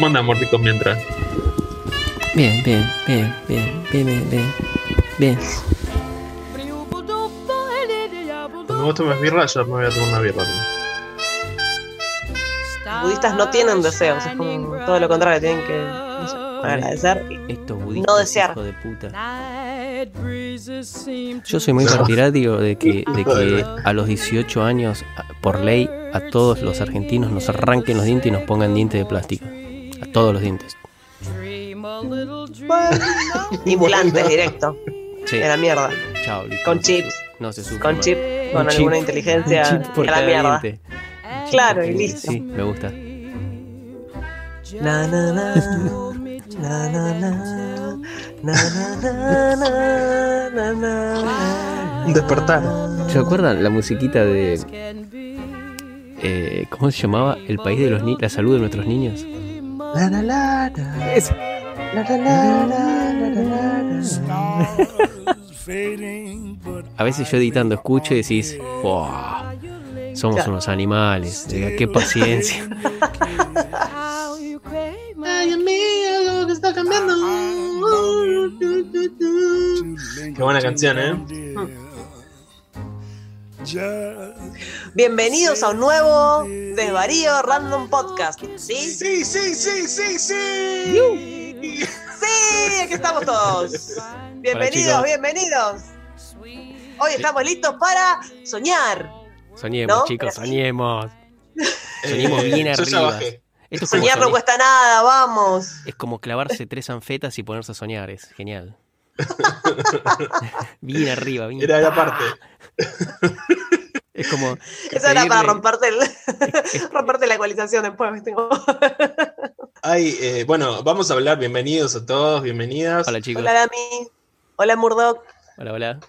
¿Cómo anda mientras? Bien, bien, bien, bien, bien, bien, bien. Bien. Cuando vos tomes birra, yo me voy a tomar una birra. budistas no tienen deseos, es como todo lo contrario, tienen que no sé, agradecer. y- Estos budistas, No desear. hijo de puta. Yo soy muy partidario de que, de que a los 18 años, por ley, a todos los argentinos nos arranquen los dientes y nos pongan dientes de plástico. A todos los dientes. Implantes directo. Sí. De la mierda. Chao, Lico. Con chips. No se sube. Con mal. chip, con Un alguna inteligencia. Un chip por de la mierda. diente. Claro, y listo. Sí, me gusta. Na, na, na. Na, na, na. Na, na, na, na, na, na. Despertar. ¿Se acuerdan la musiquita de. eh, ¿Cómo se llamaba? El país de los niños. La salud de nuestros niños. La, la, la, la. La, la, la, la, la, la, la. A veces yo editando escucho y decís, "Buah, somos Claro. unos animales, eh, qué paciencia. Ay, amigo, que está cambiando. Qué buena canción, ¿eh? Bienvenidos a un nuevo Desvarío Random Podcast. ¿Sí? Sí, sí, sí, sí, sí. ¡Sí! Aquí estamos todos. Bienvenidos, bienvenidos. Hoy estamos listos para soñar. Soñemos, ¿No? chicos, soñemos. Soñemos bien Eh, arriba. Esto Soñar no cuesta nada, vamos. es como clavarse tres anfetas y ponerse a soñar, es genial. bien arriba, bien. Era la parte. Es como. Eso era para romperte, el, romperte la ecualización después. Como- Ay, eh, bueno, vamos a hablar. Bienvenidos a todos, bienvenidas. Hola, chicos. Hola, Dami. Hola, Murdoch. Hola, hola.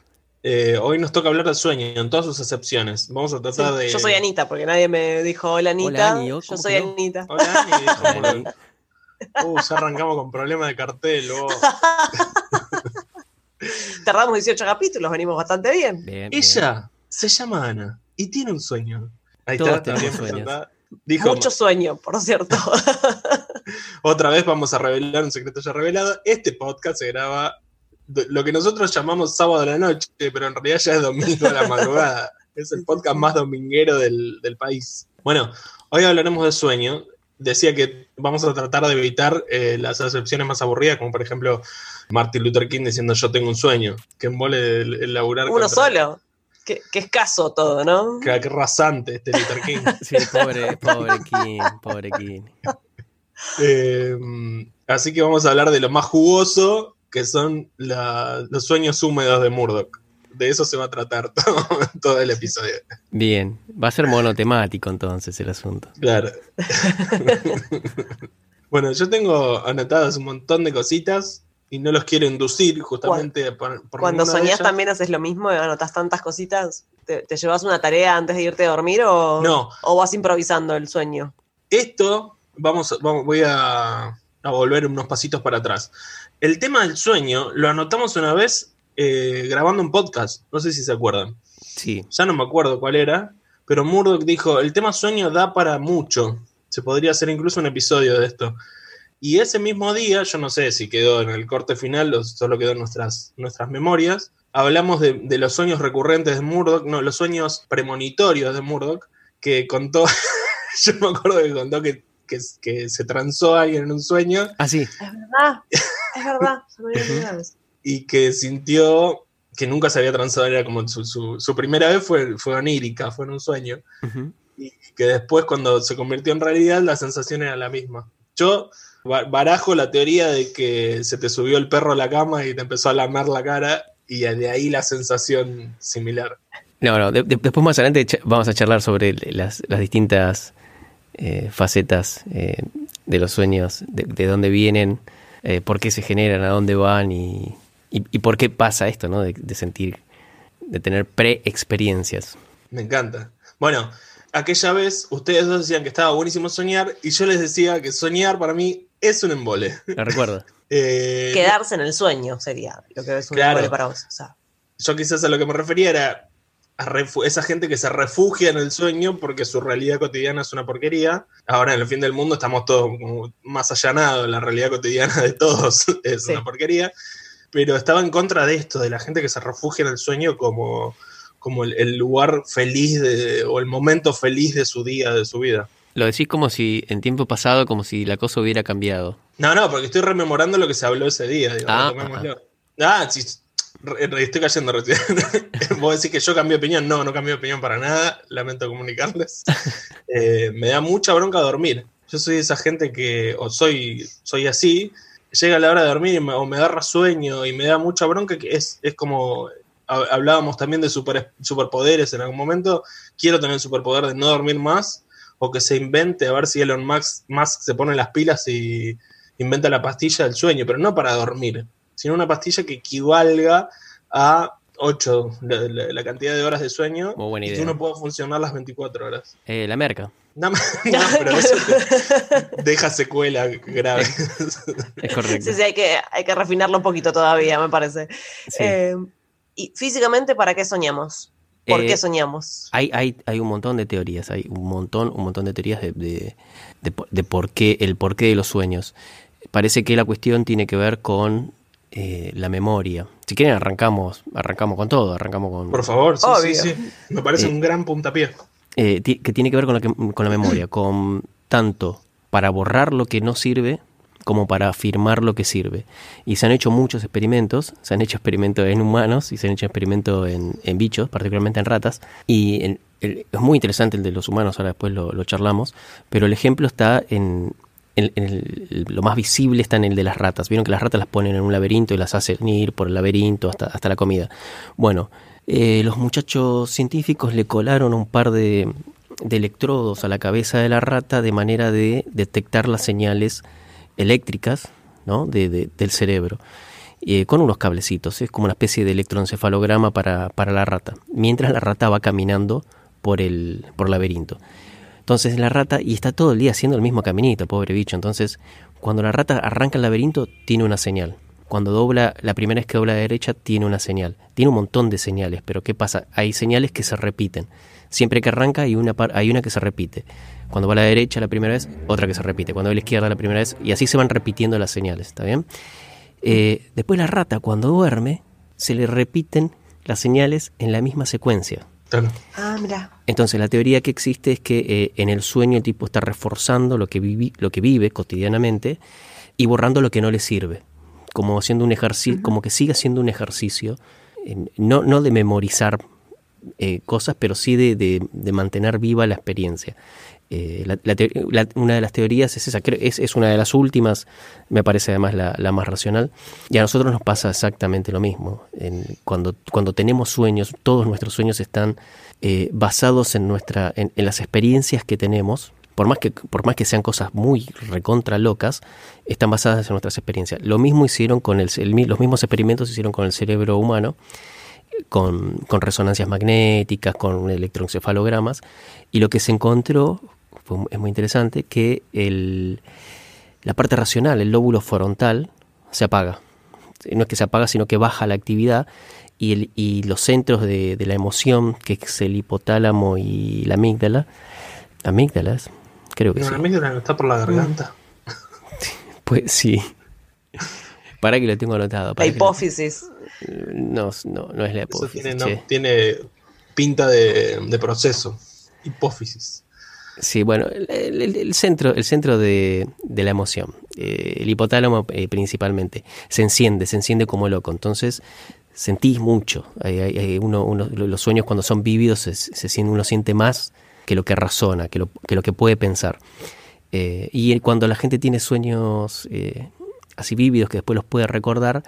Eh, hoy nos toca hablar del sueño en todas sus acepciones. Vamos a Sí, tratar de. Yo soy Anita, porque nadie me dijo hola, Anita. Ani, ¿oh? yo ¿Cómo soy no? Anita. Hola, Ani, dijo Hola, Murdoch. Ani. Uh, ya arrancamos con problemas de cartel. oh. Tardamos 18 capítulos, venimos bastante bien. Bien, bien. Ella se llama Ana y tiene un sueño. Ahí Todos está, tenemos también sueños. Dijo, Mucho sueño, por cierto. otra vez vamos a revelar un secreto ya revelado. Este podcast se graba lo que nosotros llamamos sábado a la noche, pero en realidad ya es domingo a la madrugada. Es el podcast más dominguero del, del país. Bueno, hoy hablaremos de sueño. Decía que vamos a tratar de evitar eh, las acepciones más aburridas, como por ejemplo Martin Luther King diciendo yo tengo un sueño, que embole el, el laburar Uno contra- solo. Qué, qué escaso todo, ¿no? Qué, qué rasante este Luther King. Sí, pobre, pobre King, pobre King. Eh, así que vamos a hablar de lo más jugoso, que son la- los sueños húmedos de Murdoch. De eso se va a tratar todo, todo el episodio. Bien, va a ser monotemático entonces el asunto. Claro. bueno, yo tengo anotadas un montón de cositas y no los quiero inducir justamente por, por Cuando soñás ellas. también haces lo mismo, anotas tantas cositas. ¿Te, te llevas una tarea antes de irte a dormir o, No, o vas improvisando el sueño? esto, vamos, vamos voy a, a volver unos pasitos para atrás. El tema del sueño lo anotamos una vez eh, grabando un podcast, no sé si se acuerdan. Sí, ya no me acuerdo cuál era, pero Murdoch dijo, el tema sueño da para mucho, se podría hacer incluso un episodio de esto. Y ese mismo día, yo no sé si quedó en el corte final o solo quedó en nuestras, nuestras memorias, hablamos de, de los sueños recurrentes de Murdoch, no, los sueños premonitorios de Murdoch, que contó, yo me acuerdo que contó que, que, que se transó a alguien en un sueño ah, sí, Es verdad, es verdad. se me y que sintió que nunca se había transado, era como su, su, su primera vez fue, fue onírica, fue en un sueño. y que después cuando se convirtió en realidad la sensación era la misma. Yo barajo la teoría de que se te subió el perro a la cama y te empezó a lamer la cara y de ahí la sensación similar. No, no, de- de- después más adelante vamos a charlar sobre las, las distintas eh, facetas eh, de los sueños, de, de dónde vienen, eh, por qué se generan, a dónde van y, y- y por qué pasa esto, ¿no? De, de sentir, de tener pre-experiencias. Me encanta. Bueno, aquella vez ustedes dos decían que estaba buenísimo soñar y yo les decía que soñar para mí es un embole. Lo recuerdo. Eh, Quedarse en el sueño sería lo que es un Claro. embole para vos. O sea, yo quizás a lo que me refería era a esa gente que se refugia en el sueño porque su realidad cotidiana es una porquería. Ahora en el fin del mundo estamos todos más allanados, la realidad cotidiana de todos es Sí. una porquería. Pero estaba en contra de esto, de la gente que se refugia en el sueño como, como el, el lugar feliz de- o el momento feliz de su día, de su vida. Lo decís como si en tiempo pasado, como si la cosa hubiera cambiado. No, no, porque estoy rememorando lo que se habló ese día. Digo, Ah. Ah, sí, estoy cayendo recién. Vos decís que yo cambié opinión. No, no cambié opinión para nada. Lamento comunicarles. Eh, me da mucha bronca dormir. Yo soy esa gente que, o soy, soy así, llega la hora de dormir y me- o me agarra sueño y me da mucha bronca, que es, es como, ha- hablábamos también de super, superpoderes en algún momento, quiero tener el superpoder de no dormir más, o que se invente, a ver si Elon Musk, Musk se pone las pilas y inventa la pastilla del sueño, pero no para dormir, sino una pastilla que equivalga a 8, la, la- la cantidad de horas de sueño, Muy buena y que idea. uno pueda funcionar las 24 horas. Eh, la merca. No, no, pero eso deja secuela grave. Es correcto. Sí, sí, hay que, hay que refinarlo un poquito todavía, me parece. Sí. Eh, y físicamente, ¿para qué soñamos? ¿Por Eh, qué soñamos? Hay, hay, hay un montón de teorías, hay un montón, un montón de teorías de, de, de por- de por qué, el porqué de los sueños. Parece que la cuestión tiene que ver con eh, la memoria. Si quieren arrancamos, arrancamos con todo, arrancamos con Por favor, sí, sí, sí. Me parece Eh, un gran puntapié. eh, que tiene que ver con la, que- con la memoria, con tanto para borrar lo que no sirve como para afirmar lo que sirve. Y se han hecho muchos experimentos, se han hecho experimentos en humanos y se han hecho experimentos en, en bichos, particularmente en ratas. Y es muy interesante el de los humanos, ahora después lo, charlamos, pero el ejemplo está en... en- lo más visible está en el de las ratas. Vieron que las ratas las ponen en un laberinto y las hacen ir por el laberinto hasta, hasta la comida. Bueno, eh, los muchachos científicos le colaron un par de electrodos a la cabeza de la rata de manera de detectar las señales eléctricas ¿no? de, de- del cerebro. eh, con unos cablecitos, es como una especie de electroencefalograma para, para la rata, mientras la rata va caminando por el, por laberinto. Entonces la rata, y está todo el día haciendo el mismo caminito, pobre bicho. Entonces, cuando la rata arranca el laberinto, tiene una señal. Cuando dobla, la primera vez que dobla a la derecha, tiene una señal. Tiene un montón de señales, pero ¿qué pasa? Hay señales que se repiten. Siempre que arranca hay una, hay una que se repite. Cuando va a la derecha la primera vez, otra que se repite. Cuando va a la izquierda la primera vez, y así se van repitiendo las señales, ¿está bien? Eh, después la rata, cuando duerme, se le repiten las señales en la misma secuencia. Claro. Ah, mira. Entonces la teoría que existe es que eh, en el sueño el tipo está reforzando lo que, vivi- lo que vive cotidianamente y borrando lo que no le sirve, como haciendo un ejercicio, como que sigue haciendo un ejercicio, eh, no, no de memorizar eh, cosas, pero sí de, de- de mantener viva la experiencia. Eh, la- la una de las teorías es esa, creo- es, es una de las últimas, me parece además la, más racional, y a nosotros nos pasa exactamente lo mismo. Cuando, cuando tenemos sueños, todos nuestros sueños están eh, basados en, nuestra, en, las experiencias que tenemos, por más que, por más que sean cosas muy recontra locas, están basadas en nuestras experiencias. Lo mismo hicieron con el, el los mismos experimentos se hicieron con el cerebro humano, con, con resonancias magnéticas, con electroencefalogramas, y lo que se encontró, fue, es muy interesante, que el, la parte racional, el lóbulo frontal, se apaga. No es que se apaga, sino que baja la actividad y, el, y los centros de, de la emoción, que es el hipotálamo y la amígdala, amígdalas, creo que No, sí. la amígdala no está por la garganta. Pues sí. Para que lo tengo anotado. La lo- hipófisis. No, no, no es la Eso hipófisis. tiene, no, tiene pinta de, de proceso. Hipófisis. Sí, bueno, el, centro, el centro de, la emoción, eh, el hipotálamo eh, principalmente, se enciende, se enciende como loco. Entonces sentís mucho. Uno, uno- los sueños cuando son vívidos se, se uno siente más que lo que razona, que lo que, lo que puede pensar. Eh, y cuando la gente tiene sueños así vívidos que después los puede recordar,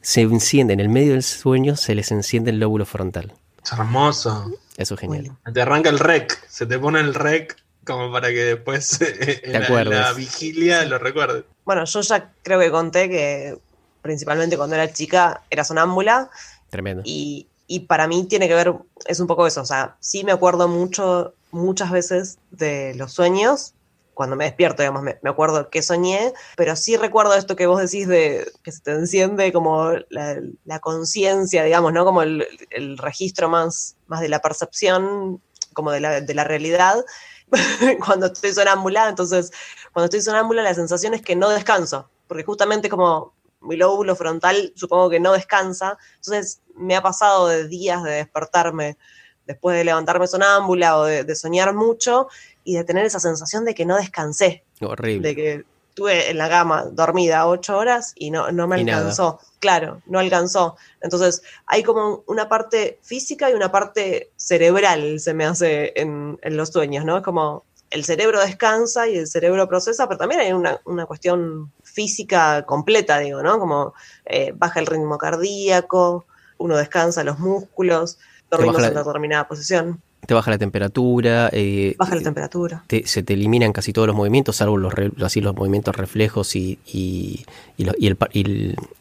se enciende en el medio del sueño, se les enciende el lóbulo frontal. Es hermoso. Eso es genial. Bueno. Te arranca el rec. Se te pone el rec como para que después en la, en la vigilia lo recuerdes. Bueno, yo ya creo que conté que principalmente cuando era chica era sonámbula Tremendo. y, y para mí tiene que ver, es un poco eso, o sea, sí me acuerdo mucho, muchas veces de los sueños, cuando me despierto, digamos, me, me acuerdo que soñé, pero sí recuerdo esto que vos decís de que se te enciende como la, la conciencia, digamos, ¿no? Como el, el registro más, más de la percepción, como de la, de la realidad, cuando estoy sonámbula. Entonces, cuando estoy sonámbula, la sensación es que no descanso, porque justamente como mi lóbulo frontal supongo que no descansa, entonces me ha pasado de días de despertarme después de levantarme sonámbula o de, de soñar mucho y de tener esa sensación de que no descansé, Horrible. de que estuve en la cama dormida ocho horas y no, no me Y nada. alcanzó. Claro, no alcanzó. Entonces, hay como una parte física y una parte cerebral, se me hace en, en los sueños, ¿no? Es como el cerebro descansa y el cerebro procesa, pero también hay una, una cuestión física completa, digo, ¿no? Como eh, baja el ritmo cardíaco, uno descansa los músculos, dormimos baja la- en determinada posición, Te baja la temperatura, eh, baja la temperatura. te- se te eliminan casi todos los movimientos, salvo los, re- así los movimientos reflejos y, y, y lo- y el,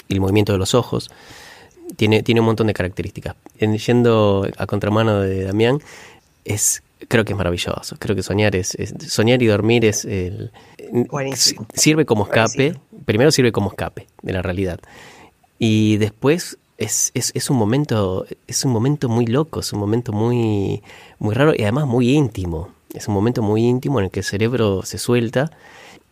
el- movimiento de los ojos. Tiene, tiene un montón de características. En- yendo a contramano de Damián, es, creo que es maravilloso. Creo que soñar es, es- soñar y dormir es el, Buenísimo. sirve como escape. Buenísimo. Primero sirve como escape de la realidad. Y después es, es, es un momento, es un momento muy loco, es un momento muy, muy raro y además muy íntimo. Es un momento muy íntimo en el que el cerebro se suelta.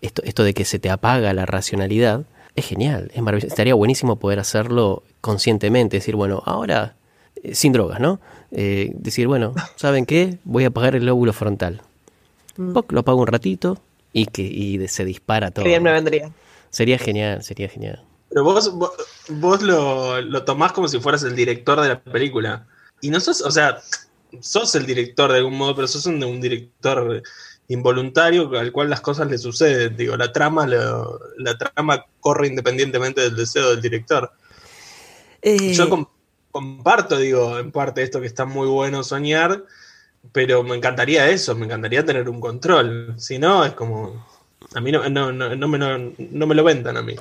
Esto, esto de que se te apaga la racionalidad es genial, es maravilloso. Estaría buenísimo poder hacerlo conscientemente, decir, bueno, ahora eh, sin drogas, ¿no? Eh, decir, bueno, ¿saben qué? Voy a apagar el lóbulo frontal. Mm. Poc, lo apago un ratito y que y se dispara todo. Bien me vendría. Sería genial, sería genial. Pero vos, vos, vos lo, lo tomás como si fueras el director de la película. Y no sos, o sea, sos el director de algún modo, pero sos un, un director involuntario al cual las cosas le suceden. Digo, la trama, lo- la trama corre independientemente del deseo del director. Eh, Yo com- comparto, digo, en parte esto que está muy bueno soñar, pero me encantaría eso, me encantaría tener un control. Si no, es como. A mí no, no, no, no me, no, no me lo vendan a mí.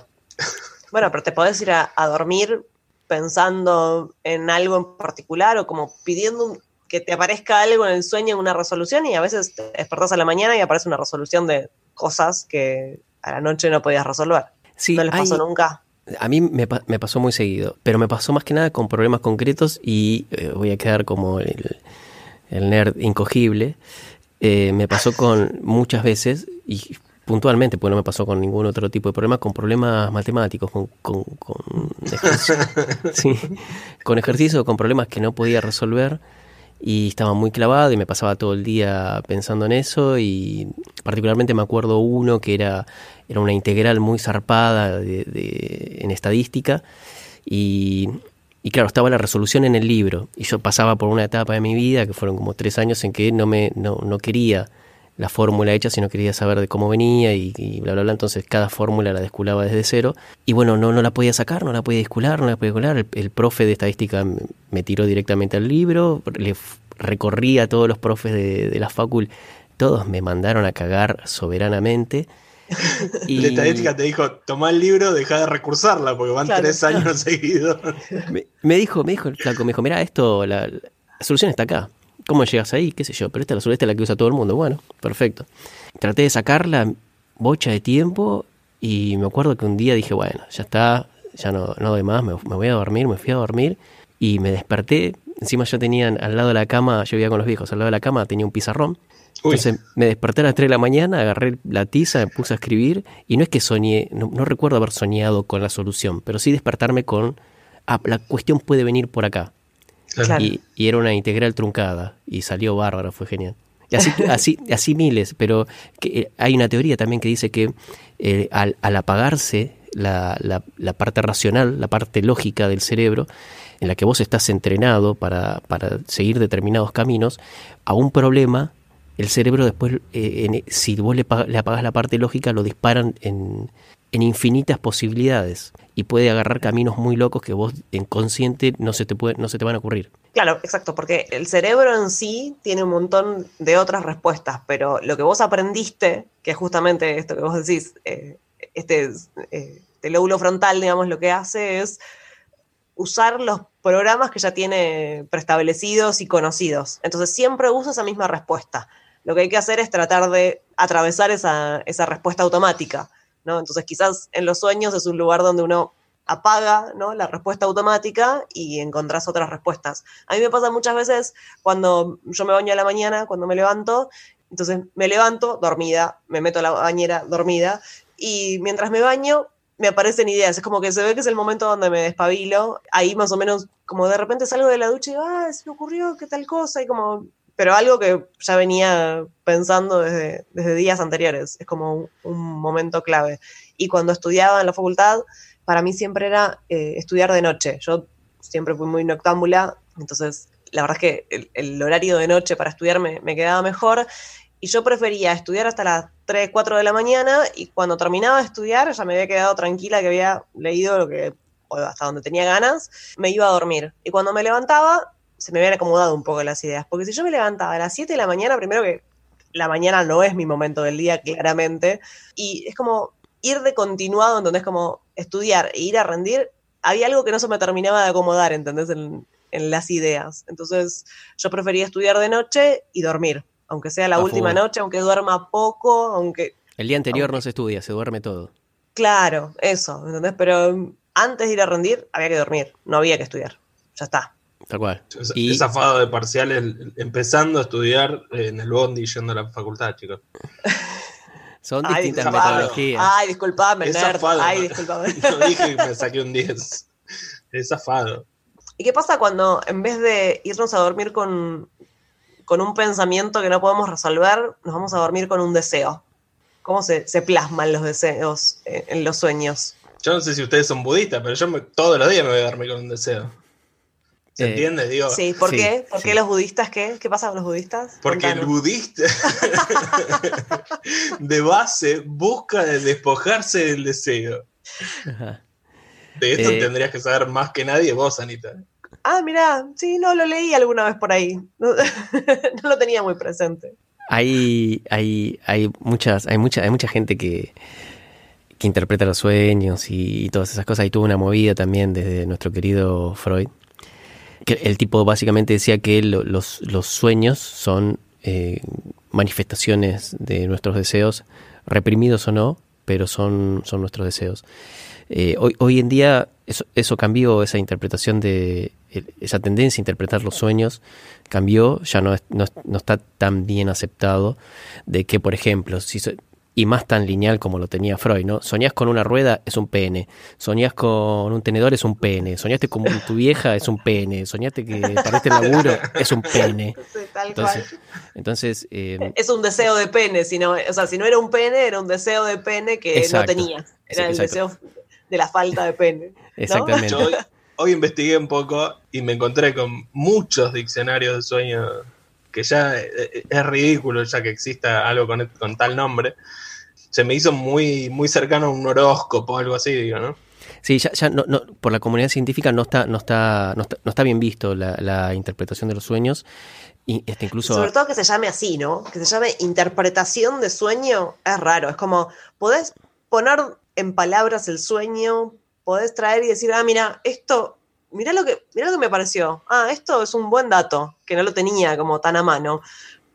Bueno, pero te podés ir a, a dormir pensando en algo en particular o como pidiendo un- que te aparezca algo en el sueño, una resolución, y a veces te despertás a la mañana y aparece una resolución de cosas que a la noche no podías resolver. sí, ¿No les pasó hay- nunca? A mí me, pa- me pasó muy seguido, pero me pasó más que nada con problemas concretos y eh, voy a quedar como el, el nerd incogible. Eh, me pasó con muchas veces y puntualmente, pues no me pasó con ningún otro tipo de problema, con problemas matemáticos, con, con, con, ejerci- sí, con ejercicio, con problemas que no podía resolver y estaba muy clavado y me pasaba todo el día pensando en eso y particularmente me acuerdo uno que era, era una integral muy zarpada de- de- en estadística y, y claro, estaba la resolución en el libro y yo pasaba por una etapa de mi vida que fueron como tres años en que no, me, no, no quería la fórmula hecha, sino quería saber de cómo venía y, y bla, bla, bla. Entonces cada fórmula la desculaba desde cero. Y bueno, no, no la podía sacar, no la podía descular, no la podía descular. El, el profe de estadística me- tiró directamente al libro, le recorrí a todos los profes de, de la facul, todos me mandaron a cagar soberanamente. Y La estadística te dijo, toma el libro, deja de recursarla, porque van Claro, tres claro. años seguidos. me, me dijo, me dijo el flaco, me dijo, mira, esto, la, la solución está acá. ¿Cómo llegas ahí? ¿Qué sé yo? Pero esta es la solución, esta es la que usa todo el mundo. Bueno, perfecto. Traté de sacarla bocha de tiempo y me acuerdo que un día dije, bueno, ya está, ya no, no doy más, me, me voy a dormir, me fui a dormir y me desperté. Encima yo tenía al lado de la cama, yo vivía con los viejos, al lado de la cama tenía un pizarrón. Uy. Entonces me desperté a las 3 de la mañana, agarré la tiza, me puse a escribir y no es que soñé, no, no recuerdo haber soñado con la solución, pero sí despertarme con, ah, la cuestión puede venir por acá. Claro. Y, y era una integral truncada y salió bárbaro, fue genial. Y así, así, así miles, pero que, eh, hay una teoría también que dice que eh, al, al apagarse la, la- la parte racional, la parte lógica del cerebro, en la que vos estás entrenado para, para seguir determinados caminos, a un problema, el cerebro después, eh, en- si vos le, le apagás la parte lógica, lo disparan en, en infinitas posibilidades y puede agarrar caminos muy locos que vos en consciente no se te, puede, no se te van a ocurrir. Claro, exacto, porque el cerebro en sí tiene un montón de otras respuestas, pero lo que vos aprendiste, que es justamente esto que vos decís, eh, este, eh, este lóbulo frontal, digamos, lo que hace es usar los programas que ya tiene preestablecidos y conocidos. Entonces siempre usa esa misma respuesta. lo que hay que hacer es tratar de atravesar esa, esa respuesta automática, Entonces quizás en los sueños es un lugar donde uno apaga ¿no? la respuesta automática y encontrás otras respuestas. A mí me pasa muchas veces cuando yo me baño a la mañana, cuando me levanto, entonces me levanto dormida, me meto a la bañera dormida y mientras me baño me aparecen ideas, es como que se ve que es el momento donde me despabilo, ahí más o menos como de repente salgo de la ducha y digo, ah, se me ocurrió qué tal cosa y como pero algo que ya venía pensando desde, desde días anteriores, es como un, momento clave. Y cuando estudiaba en la facultad, para mí siempre era eh, estudiar de noche. Yo siempre fui muy noctámbula, entonces la verdad es que el, el horario de noche para estudiar me, me, quedaba mejor. Y yo prefería estudiar hasta las 3, 4 de la mañana y cuando terminaba de estudiar ya me había quedado tranquila que había leído lo que, hasta donde tenía ganas, me iba a dormir. Y cuando me levantaba, se me habían acomodado un poco las ideas. Porque si yo me levantaba a las 7 de la mañana, primero que la mañana no es mi momento del día, claramente, y es como ir de continuado, entonces como estudiar e ir a rendir, había algo que no se me terminaba de acomodar, ¿entendés? En, en las ideas. Entonces yo prefería estudiar de noche y dormir, aunque sea la A última noche, aunque duerma poco, aunque... El día anterior Aunque- no se estudia, se duerme todo. Claro, eso, ¿entendés? Pero antes de ir a rendir había que dormir, no había que estudiar. Ya está. Tal cual. Es, Y- es zafado de parciales empezando a estudiar en el bondi yendo a la facultad, chicos. Son Ay, distintas metodologías. Ay, disculpame, Es nerd. zafado. Ay, disculpame. No dije que me saqué un 10. Es zafado. ¿Y qué pasa cuando en vez de irnos a dormir con, con un pensamiento que no podemos resolver, nos vamos a dormir con un deseo? ¿Cómo se, se plasman los deseos en, en los sueños? Yo no sé si ustedes son budistas, pero yo me- todos los días me voy a dormir con un deseo. ¿Se Eh, entiende? Digo, Sí, ¿por sí, qué? ¿Por sí. qué los budistas qué? ¿Qué pasa con los budistas? porque el budista de base busca despojarse del deseo. Ajá. De esto Eh. tendrías que saber más que nadie vos, Anita. Ah, mirá, sí, no, lo leí alguna vez por ahí. No, no lo tenía muy presente. Hay, hay, hay muchas, hay mucha, hay mucha gente que, que interpreta los sueños y, y todas esas cosas. Y tuvo una movida también desde nuestro querido Freud. El tipo básicamente decía que lo- los, sueños son eh, manifestaciones de nuestros deseos, reprimidos o no, pero son, son nuestros deseos. Eh, hoy, hoy en día eso, cambió, esa interpretación de, esa tendencia a interpretar los sueños cambió, ya no, no, no está tan bien aceptado de que, por ejemplo, si y más tan lineal como lo tenía Freud, ¿no? Soñás con una rueda, es un pene. Soñás con un tenedor, es un pene. Soñaste con tu vieja, es un pene. Soñaste que perdiste el laburo, es un pene. Sí, tal Entonces, cual. entonces eh, Es un deseo de pene, sino, o sea, si no era un pene, era un deseo de pene que Exacto. no tenía. Sí, Era el exacto. deseo de la falta de pene. exactamente. Yo hoy, hoy investigué un poco y me encontré con muchos diccionarios de sueños que ya eh, es ridículo ya que exista algo con, con tal nombre. Se me hizo muy, muy cercano a un horóscopo o algo así, digo, ¿no? Sí, ya, ya no, no- por la comunidad científica no está, no está, no está, no está bien visto la, la interpretación de los sueños. Y este incluso Sobre todo que se llame así, ¿no? Que se llame interpretación de sueño, es raro. Es como, podés poner en palabras el sueño, podés traer y decir, ah, mira, esto, mira lo que, mira lo que me pareció. Ah, esto es un buen dato, que no lo tenía como tan a mano.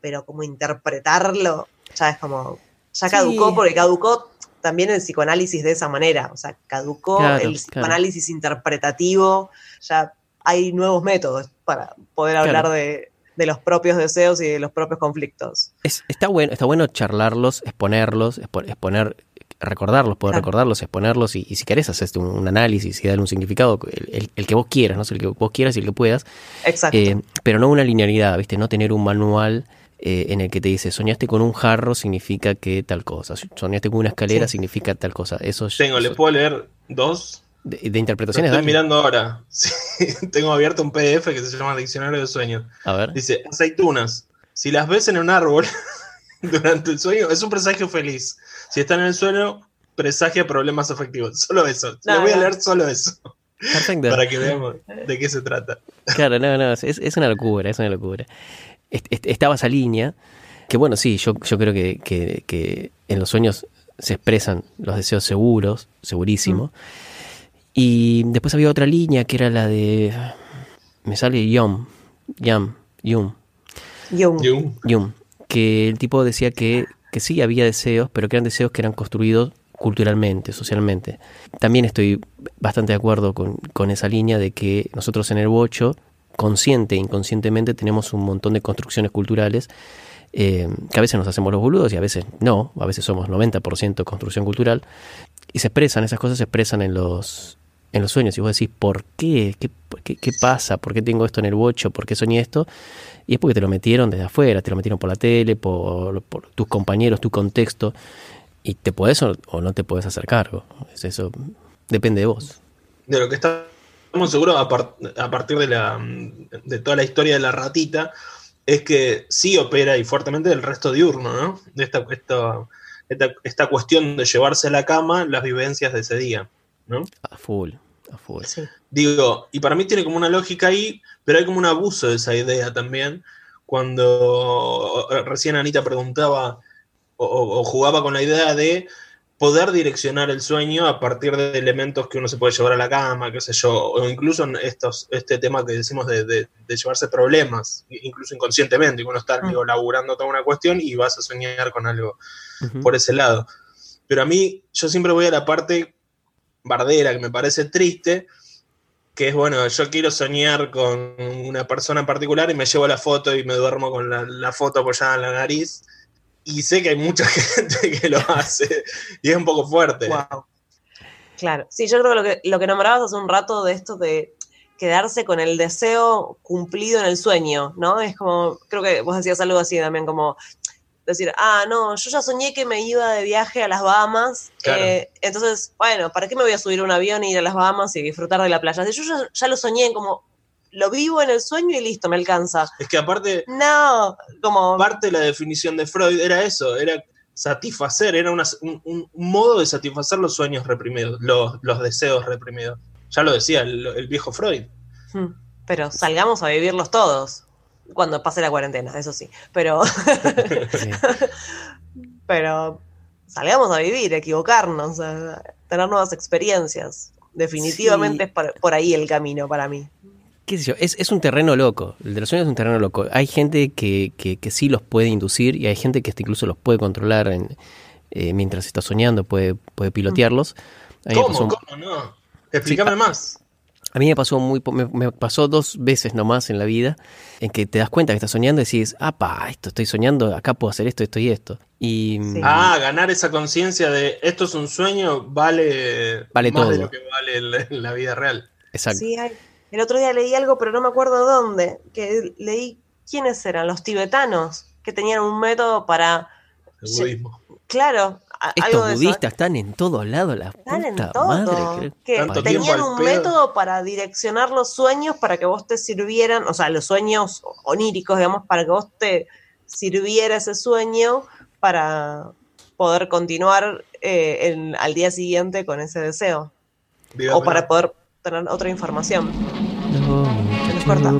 Pero como interpretarlo, ya es como, ya Sí. caducó, porque caducó también el psicoanálisis de esa manera. O sea, caducó Claro, el claro. psicoanálisis interpretativo, ya hay nuevos métodos para poder Claro. hablar de, de los propios deseos y de los propios conflictos. es- está bueno, está bueno charlarlos, exponerlos, expo- exponer, recordarlos, poder recordarlos, exponerlos y, y si querés hacer un, un análisis y darle un significado, el, el- el que vos quieras, ¿no? el que vos quieras y el que puedas, Exacto. Eh, pero no una linealidad, ¿viste? No tener un manual eh, en el que te dice, soñaste con un jarro significa que tal cosa, soñaste con una escalera Sí. significa tal cosa. Eso es- Tengo, ¿le eso- puedo leer dos? de, de Lo interpretaciones. estoy dale. mirando ahora. Sí, tengo abierto un PDF que se llama Diccionario de Sueños. A ver. Dice, aceitunas. Si las ves en un árbol durante el sueño, es un presagio feliz. Si están en el suelo, presagia problemas afectivos. Solo eso. No, Le voy a leer solo eso, Perfecto. para que veamos de qué se trata. Claro, no, no, es, es una locura, es una locura. Est- est- estaba esa línea, que bueno, sí, yo, yo creo que, que- que en los sueños se expresan los deseos seguros, segurísimo. Y después había otra línea que era la de... Me sale Yom, Yam, Yum, Jung. Jung. Yum, que el tipo decía que, que sí había deseos, pero que eran deseos que eran construidos culturalmente, socialmente. También estoy bastante de acuerdo con, con esa línea de que nosotros en el bocho, consciente e inconscientemente, tenemos un montón de construcciones culturales eh, que a veces nos hacemos los boludos y a veces no, a veces somos 90% construcción cultural, y se expresan, esas cosas se expresan en los, en los sueños, y vos decís, ¿por qué? ¿Qué, qué, pasa? ¿Por qué tengo esto en el bocho? ¿Por qué soñé esto? Y es porque te lo metieron desde afuera, te lo metieron por la tele, por, tus compañeros, tu contexto, y te puedes o, no te puedes hacer cargo. Es eso, depende de vos. De lo que estamos seguros a, par- a partir de, la, de toda la historia de la ratita, es que sí opera y fuertemente del resto diurno, ¿no? De esta, esta, esta, esta cuestión de llevarse a la cama las vivencias de ese día, ¿no? A full, a full. Sí. Digo, y para mí tiene como una lógica ahí, pero hay como un abuso de esa idea también. Cuando recién Anita preguntaba o, o- o jugaba con la idea de poder direccionar el sueño a partir de elementos que uno se puede llevar a la cama, qué sé yo, o incluso en estos, este tema que decimos de, de- de llevarse problemas, incluso inconscientemente, que uno está digo, laburando toda una cuestión y vas a soñar con algo por ese lado. Pero a mí, yo siempre voy a la parte bardera, que me parece triste, que es, bueno, yo quiero soñar con una persona en particular y me llevo la foto y me duermo con la, la foto apoyada en la nariz. Y sé que hay mucha gente que lo hace y es un poco fuerte. Wow. Claro. Sí, yo creo que lo que, lo que nombrabas hace un rato de esto de quedarse con el deseo cumplido en el sueño, ¿no? Es como, creo que vos decías algo así también, como decir, ah, no, yo ya soñé que me iba de viaje a las Bahamas, Claro. eh, entonces, bueno, ¿para qué me voy a subir a un avión e ir a las Bahamas y disfrutar de la playa? Yo ya, ya lo soñé, como lo vivo en el sueño y listo, me alcanza. Es que aparte, No, como... parte de la definición de Freud era eso, era satisfacer, era una- un, un modo de satisfacer los sueños reprimidos, los, los deseos reprimidos. Ya lo decía el, el viejo Freud. Hmm, Pero salgamos a vivirlos todos. Cuando pase la cuarentena, eso sí. Pero, pero salgamos a vivir, equivocarnos, a tener nuevas experiencias. Definitivamente Sí. es por, por ahí el camino para mí. Qué sé yo, es, es un terreno loco. El de los sueños es un terreno loco. Hay gente que, que, que sí los puede inducir y hay gente que hasta incluso los puede controlar en, eh, mientras está soñando, puede, puede pilotearlos. ¿Cómo? pasó, ¿Cómo no? Explícame Sí, más. a mí me pasó muy po- me, me pasó dos veces nomás en la vida en que te das cuenta que estás soñando y decís, ah, pa, esto estoy soñando, acá puedo hacer esto, esto y esto. Y Sí. Ah, ganar esa conciencia de esto es un sueño vale, Vale más de todo. lo que vale en la, en la vida real. exacto. Sí, hay- el otro día leí algo, pero no me acuerdo dónde, que leí quiénes eran, los tibetanos, que tenían un método para, El budismo. claro, a- algo Estos de eso. budistas están en todos lados, la Están en todo. madre. que- tenían un pedo. método para direccionar los sueños para que vos te sirvieran, o sea, los sueños oníricos, digamos, para que vos te sirviera ese sueño para poder continuar eh, en- al día siguiente con ese deseo. O para poder tener otra información. No, Se nos corta.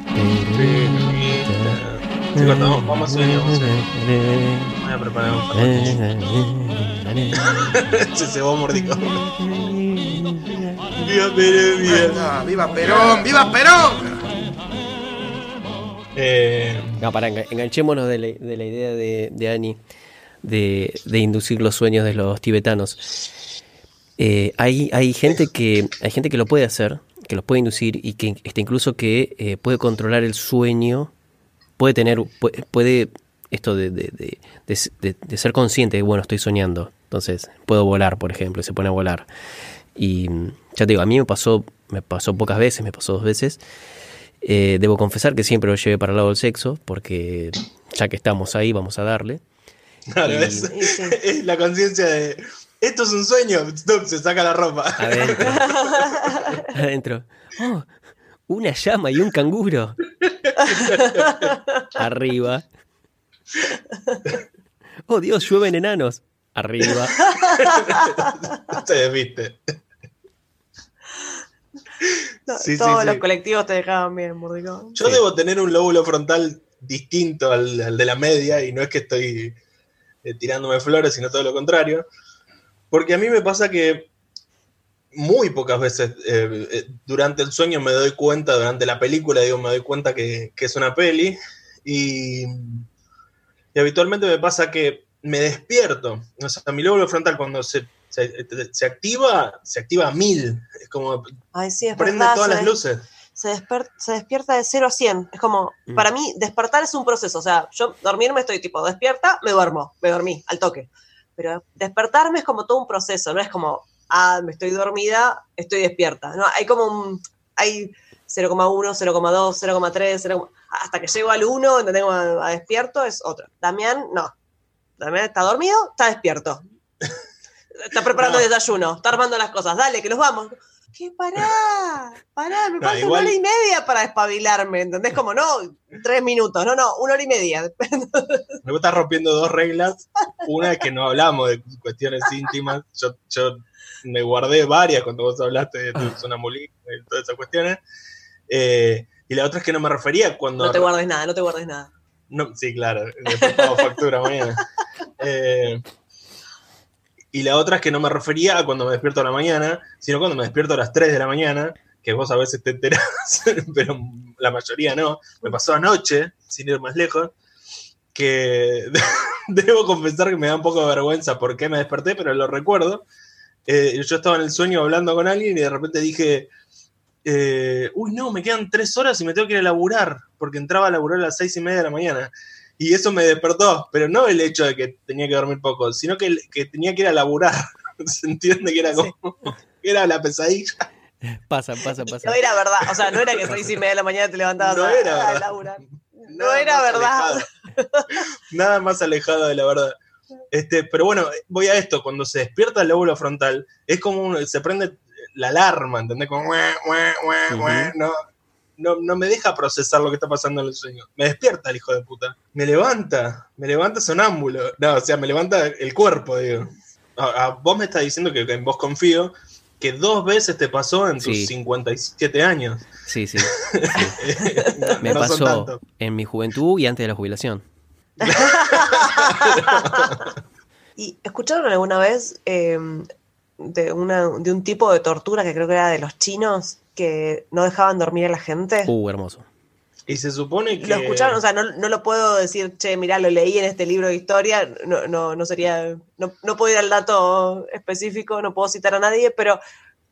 Sí, vamos- a sueño, vamos a sueño. Voy a preparar un paquete. Se cebó mordico. Viva Perón, viva. ¡Viva Perón! ¡Viva Perón! Eh, No, para, enganchémonos de la, de la idea de, de Ani de, de inducir los sueños de los tibetanos. Eh, hay, hay, gente que, hay gente que lo puede hacer, que los puede inducir y que este, incluso que eh, puede controlar el sueño, puede tener, puede, puede esto de, de, de, de, de ser consciente de, bueno, estoy soñando, entonces puedo volar, por ejemplo, y se pone a volar. Y ya te digo, a mí me pasó, me pasó pocas veces, me pasó dos veces. Eh, debo confesar que siempre lo llevé para el lado del sexo, porque ya que estamos ahí, vamos a darle. claro, Y- es, Y sí. es la conciencia de esto es un sueño. Stop, se saca la ropa. Adentro. Adentro. Oh, una llama y un canguro. Arriba. Oh Dios, llueven enanos. Arriba. Te desviste. No, Sí, sí, Todos sí. los colectivos te dejaban bien, mordicón. Yo debo tener un lóbulo frontal distinto al, al de la media y no es que estoy eh, tirándome flores, sino todo lo contrario. Porque a mí me pasa que muy pocas veces eh, eh, durante el sueño me doy cuenta, durante la película, digo, me doy cuenta que, que es una peli. Y Y habitualmente me pasa que me despierto. O sea, mi lóbulo frontal cuando se, se, se activa, se activa a mil. Es como Ay, sí, es prende verdad, todas las luces. se, desper- se despierta de 0 a 100. Es como, Mm. para mí, despertar es un proceso. O sea, yo dormirme estoy tipo, despierta, me duermo, me dormí, al toque. Pero despertarme es como todo un proceso, no es como, ah, me estoy dormida, estoy despierta. No, hay como un, hay 0,1, 0,2, 0,3, 0, hasta que llego al 1, donde tengo a, a despierto, es otro. Damián, no. Damián está dormido, está despierto. Está preparando No. el desayuno, está armando las cosas. Dale, que nos vamos. ¿Qué pará? Pará, me No, falta igual- una hora y media para despabilarme, ¿entendés? Como no, tres minutos, no, no, una hora y media. Me estás rompiendo dos reglas. Una es que no hablamos de cuestiones íntimas. Yo, yo me guardé varias cuando vos hablaste de tu sonambulismo y todas esas cuestiones. Eh, y la otra es que no me refería cuando. No te guardes nada, no te guardes nada. No, sí, claro, después pago factura mañana. Eh, y la otra es que no me refería a cuando me despierto a la mañana, sino cuando me despierto a las 3 de la mañana, que vos a veces te enterás, pero la mayoría no. Me pasó anoche, sin ir más lejos, que debo confesar que me da un poco de vergüenza por qué me desperté, pero lo recuerdo. Eh, yo estaba en el sueño hablando con alguien y de repente dije, eh, uy, no, me quedan tres horas y me tengo que ir a laburar, porque entraba a laburar a las seis y media de la mañana. Y eso me despertó, pero no el hecho de que tenía que dormir poco, sino que, que tenía que ir a laburar. ¿Se entiende que era como, que era la pesadilla? Pasa, pasa, pasa. No era verdad, o sea, no era que seis y media de la mañana te levantabas No a, era a laburar. No Nada era más verdad. alejado. Nada más alejado de la verdad. Este, pero bueno, voy a esto, cuando se despierta el lóbulo frontal, es como un- se prende la alarma, ¿entendés? Como "Guau, guau, guau, guau", Ujú. no, no, no me deja procesar lo que está pasando en el sueño. Me despierta el hijo de puta. Me levanta, me levanta sonámbulo. No, o sea, me levanta el cuerpo, digo. A- a- vos me estás diciendo que, que en vos confío, que dos veces te pasó en tus Sí. 57 años. Sí, sí. No- Me no pasó tanto. en mi juventud y antes de la jubilación. ¿Y escucharon alguna vez eh, de, una, de un tipo de tortura que creo que era de los chinos que no dejaban dormir a la gente? Uh, hermoso. Y se supone que. ¿Lo escucharon? O sea, no, no lo puedo decir, che, mirá, lo leí en este libro de historia, no, no, no sería, no, no puedo ir al dato específico, no puedo citar a nadie, pero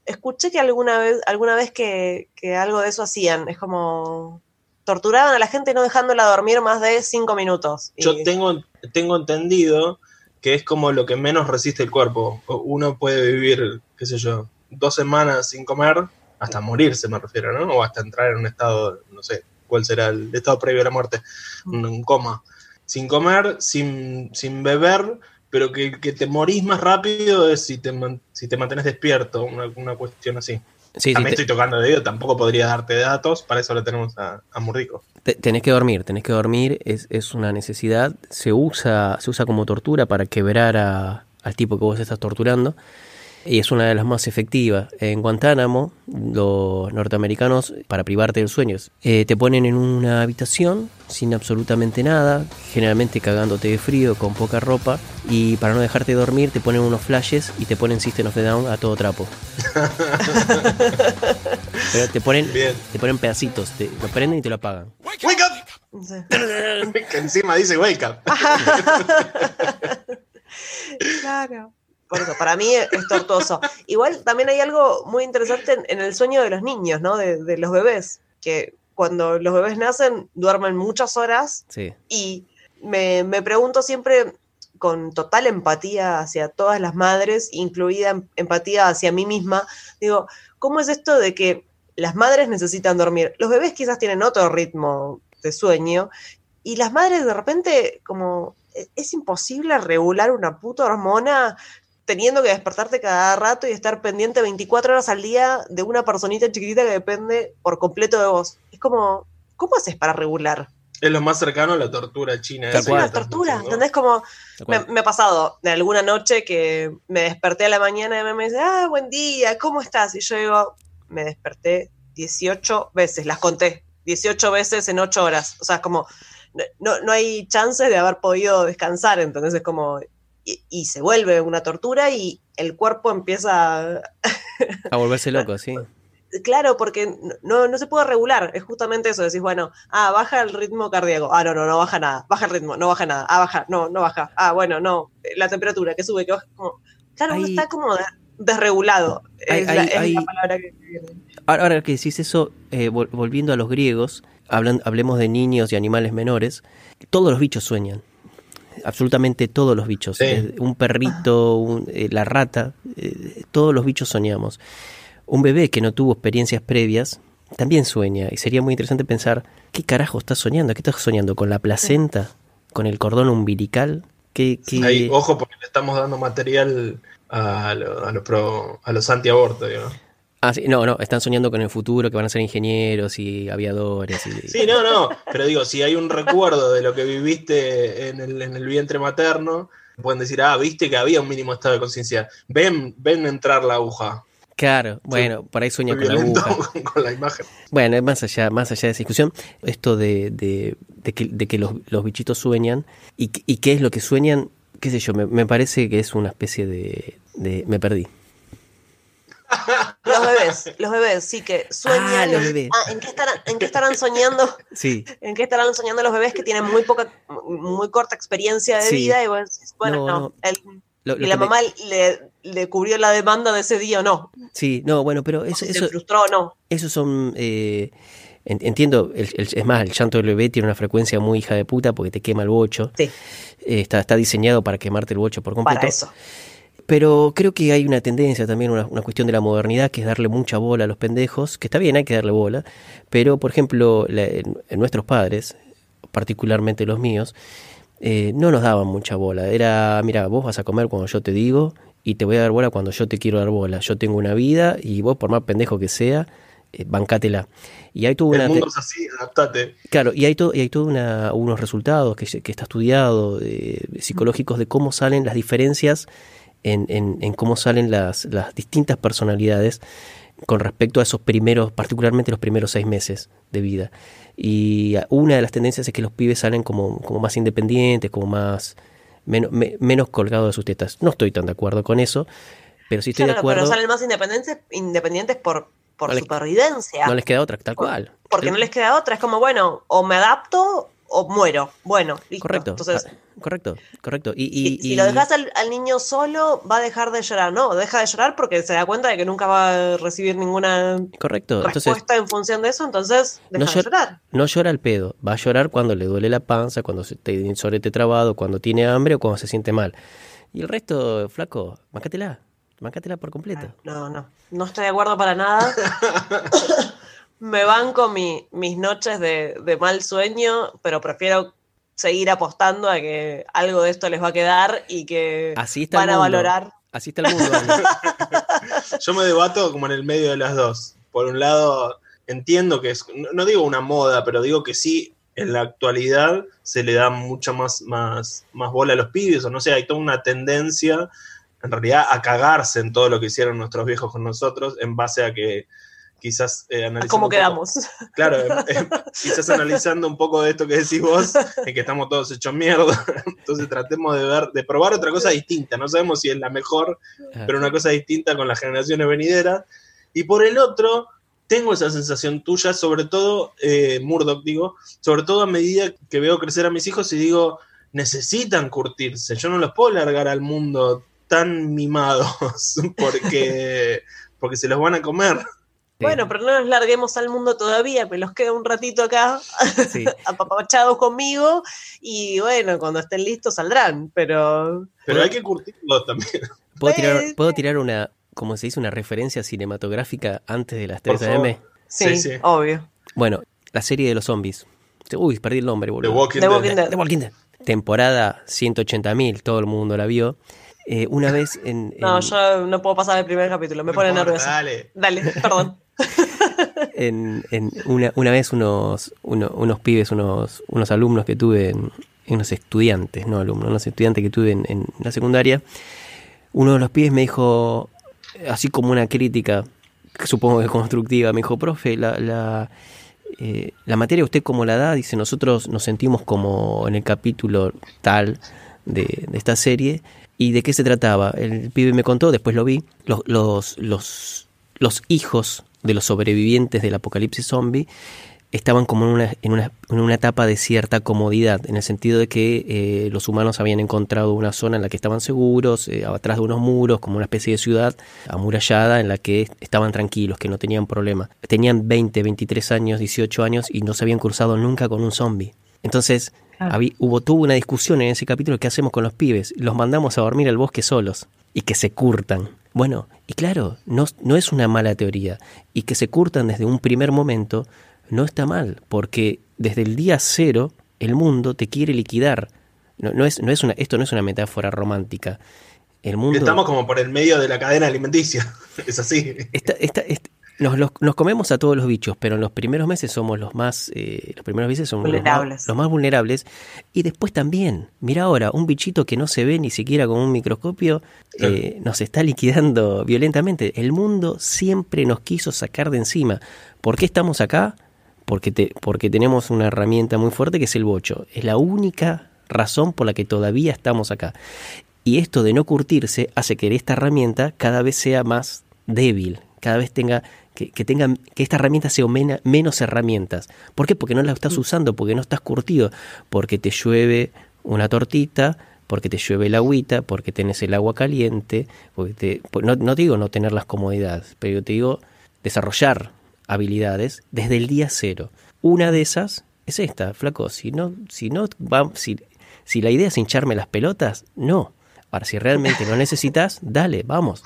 escuché que alguna vez, alguna vez que, que algo de eso hacían, es como torturaban a la gente no dejándola dormir más de cinco minutos. Y- Yo tengo, tengo entendido que es como lo que menos resiste el cuerpo. Uno puede vivir, qué sé yo, dos semanas sin comer, hasta morirse me refiero, ¿no? O hasta entrar en un estado, no sé, cuál será el estado previo a la muerte, un, un coma. Sin comer, sin, sin beber, pero que, que te morís más rápido es si te, si te mantienes despierto, una, una cuestión así. Sí, sí, También te- estoy tocando de dedo, tampoco podría darte datos, para eso lo tenemos a, a Murrico. te- tenés que dormir, tenés que dormir, es, es una necesidad. Se usa, se usa como tortura para quebrar a- al tipo que vos estás torturando. Y es una de las más efectivas. En Guantánamo, los norteamericanos, para privarte del sueño, eh, te ponen en una habitación sin absolutamente nada, generalmente cagándote de frío, con poca ropa, y para no dejarte dormir te ponen unos flashes y te ponen System of the Down a todo trapo. Pero te ponen, Bien. te ponen pedacitos, te lo prenden y te lo apagan. ¡Wake up! que encima dice wake up. Claro. Por eso, para mí es tortuoso. Igual también hay algo muy interesante en, en el sueño de los niños, ¿no? De, de los bebés, que cuando los bebés nacen duermen muchas horas Sí. y me, me pregunto siempre con total empatía hacia todas las madres, incluida em- empatía hacia mí misma, digo, ¿cómo es esto de que las madres necesitan dormir? Los bebés quizás tienen otro ritmo de sueño y las madres de repente como e- es imposible regular una puta hormona teniendo que despertarte cada rato y estar pendiente 24 horas al día de una personita chiquitita que depende por completo de vos. Es como, ¿cómo haces para regular? Es lo más cercano a la tortura china. Que Una tortura. Como, me, me ha pasado de alguna noche que me desperté a la mañana y me dice, ah, buen día, ¿cómo estás? Y yo digo, me desperté 18 veces, las conté, 18 veces en 8 horas. O sea, es como, no, no, no hay chances de haber podido descansar, entonces es como, y, y se vuelve una tortura y el cuerpo empieza, A volverse loco, sí. Claro, porque no, no se puede regular, es justamente eso, decís, bueno, ah, baja el ritmo cardíaco, ah, no, no, no baja nada, baja el ritmo, no baja nada, ah, baja, no, no baja, ah, bueno, no, la temperatura, que sube, que baja, como, claro, uno está como de- desregulado, Hay- es, la, hay- es la hay- palabra que viene. Ahora, ahora que decís eso, eh, vol- volviendo a los griegos, hablan- hablemos de niños y animales menores, todos los bichos sueñan. Absolutamente todos los bichos. Sí. Un perrito, un- eh, la rata, eh, todos los bichos soñamos. Un bebé que no tuvo experiencias previas también sueña. Y sería muy interesante pensar, ¿qué carajo estás soñando? ¿Qué estás soñando? ¿Con la placenta? ¿Con el cordón umbilical? ¿Qué, qué- Ahí, ojo, porque le estamos dando material a, lo- a pro, a los antiabortos, digamos. Ah, sí, no, no, están soñando con el futuro, que van a ser ingenieros y aviadores. Y, Sí, no, no, pero digo, si hay un recuerdo de lo que viviste en el, en el vientre materno, pueden decir, ah, viste que había un mínimo estado de conciencia. Ven, ven entrar la aguja. Claro, bueno, por ahí sueña con la aguja. con la imagen. Bueno, más allá, más allá de esa discusión, esto de, de- de que, de que los, los bichitos sueñan y, qué- y qué es lo que sueñan, qué sé yo, me, me parece que es una especie de, de- Me perdí. Los bebés, los bebés, sí que sueñan. Ah, los bebés. Ah, ¿en, qué estarán, ¿En qué estarán soñando? Sí, ¿En qué estarán soñando los bebés que tienen muy poca, muy corta experiencia de Sí. vida? Y vos decís, bueno, No, el- lo- y la me- mamá le, le cubrió la demanda de ese día o no. sí, no, bueno, pero O eso, si eso, se frustró o no. esos son... eh, en- entiendo, el- el- es más, el llanto del bebé tiene una frecuencia muy hija de puta porque te quema el bocho. Sí, Eh, está, está diseñado para quemarte el bocho por completo. para eso. Pero creo que hay una tendencia también, una, una cuestión de la modernidad, que es darle mucha bola a los pendejos, que está bien, hay que darle bola, pero por ejemplo, la- en- en nuestros padres, particularmente los míos, eh, no nos daban mucha bola. Era, mira, vos vas a comer cuando yo te digo y te voy a dar bola cuando yo te quiero dar bola. Yo tengo una vida y vos, por más pendejo que sea, eh, bancátela. Y hay toda El una... mundo es así, adaptate. Claro, y hay, todo y hay todo una- unos resultados que, que está estudiado, eh, psicológicos, de cómo salen las diferencias en, en- en cómo salen las, las distintas personalidades con respecto a esos primeros, particularmente los primeros seis meses de vida. Y una de las tendencias es que los pibes salen como, como más independientes, como más menos, me- menos colgados de sus tetas. No estoy tan de acuerdo con eso, pero sí estoy Claro, de acuerdo. pero salen más independientes, independientes por, por No les- supervivencia. No les queda otra, tal cual. porque no les queda otra. Es como, bueno, o me adapto o muero. Bueno, listo. Correcto, Entonces, ah, correcto, correcto. Y, si, y- si y- lo dejas al, al niño solo, va a dejar de llorar. No, deja de llorar porque se da cuenta de que nunca va a recibir ninguna Correcto, entonces respuesta en función de eso, entonces deja No de llor- llorar. no llora al pedo, va a llorar cuando le duele la panza, cuando se te sorete trabado, cuando tiene hambre o cuando se siente mal. Y el resto, flaco, bancátela, bancátela por completo. No, no, no estoy de acuerdo para nada. Me banco mi- mis noches de, de mal sueño, pero prefiero seguir apostando a que algo de esto les va a quedar y que Así está van a valorar. Así está el mundo. Yo me debato como en el medio de las dos. Por un lado, entiendo que es, no, no digo una moda, pero digo que sí, en la actualidad se le da mucha más, más, más bola a los pibes, o no sé, hay toda una tendencia, en realidad, a cagarse en todo lo que hicieron nuestros viejos con nosotros, en base a que quizás eh, analizando ¿Cómo un poco- quedamos? Claro, em- em, quizás analizando un poco de esto que decís vos, en que estamos todos hechos mierda. Entonces tratemos de ver, de probar otra cosa distinta. No sabemos si es la mejor, pero una cosa distinta con las generaciones venideras. Y por el otro, tengo esa sensación tuya, sobre todo, eh, Murdoch, digo, sobre todo a medida que veo crecer a mis hijos y digo, necesitan curtirse. Yo no los puedo largar al mundo tan mimados porque, porque se los van a comer. Bueno, pero no nos larguemos al mundo todavía, me los queda un ratito acá Sí. apapachados conmigo y bueno, cuando estén listos saldrán, pero Pero hay que curtirlos también. ¿Puedo tirar, Pues- ¿Puedo tirar una, como se dice, una referencia cinematográfica antes de las Por 3 favor. AM? sí, Sí, sí. obvio. Bueno, la serie de los zombies. Uy, perdí el nombre, The boludo. Walking The Dead. Walking Dead. The Walking Dead. Temporada 180.000, todo el mundo la vio. Eh, una vez en, No, en- yo no puedo pasar el primer capítulo, me No pone nerviosa. Dale. Dale, perdón. una, una vez unos, uno- unos pibes, unos, unos alumnos que tuve, en, unos estudiantes, no alumnos, unos estudiantes que tuve en, la secundaria, uno de los pibes me dijo, así como una crítica, supongo que constructiva, me dijo, profe, la, la, eh, la materia usted como la da, dice, nosotros nos sentimos como en el capítulo tal de, de esta serie. ¿Y de qué se trataba? El pibe me contó, después lo vi, los, los, los, los hijos de los sobrevivientes del apocalipsis zombie estaban como en una, en una, en una etapa de cierta comodidad, en el sentido de que eh, los humanos habían encontrado una zona en la que estaban seguros, eh, atrás de unos muros, como una especie de ciudad amurallada en la que estaban tranquilos, que no tenían problema. Tenían 20, 23 años, 18 años y no se habían cruzado nunca con un zombie. Entonces, habí- hubo, tuvo una discusión en ese capítulo, ¿qué hacemos con los pibes? Los mandamos a dormir al bosque solos y que se curtan. Bueno, y claro, no, no es una mala teoría. Y que se curtan desde un primer momento no está mal, porque desde el día cero el mundo te quiere liquidar. No, no es, no es una, esto no es una metáfora romántica. El mundo Estamos como por el medio de la cadena alimenticia. Es así. Nos, los- nos comemos a todos los bichos, pero en los primeros meses somos los más, eh, los primeros meses somos los más- Vulnerables. Los, más, vulnerables. Y después también, mira ahora, un bichito que no se ve ni siquiera con un microscopio eh, nos está liquidando violentamente. El mundo siempre nos quiso sacar de encima. ¿Por qué estamos acá? Porque, te- porque tenemos una herramienta muy fuerte que es el bocho. Es la única razón por la que todavía estamos acá. Y esto de no curtirse hace que esta herramienta cada vez sea más débil, cada vez tenga que, que tenga que esta herramienta sea mena- menos herramientas. ¿Por qué? Porque no la estás usando, porque no estás curtido, porque te llueve una tortita, porque te llueve el agüita, porque tenés el agua caliente, porque te, pues no, no te digo no tener las comodidades, pero yo te digo desarrollar habilidades desde el día cero. Una de esas es esta, flaco. Si no, si no va, si, si la idea es hincharme las pelotas, no. Ahora, si realmente lo necesitas, dale, vamos.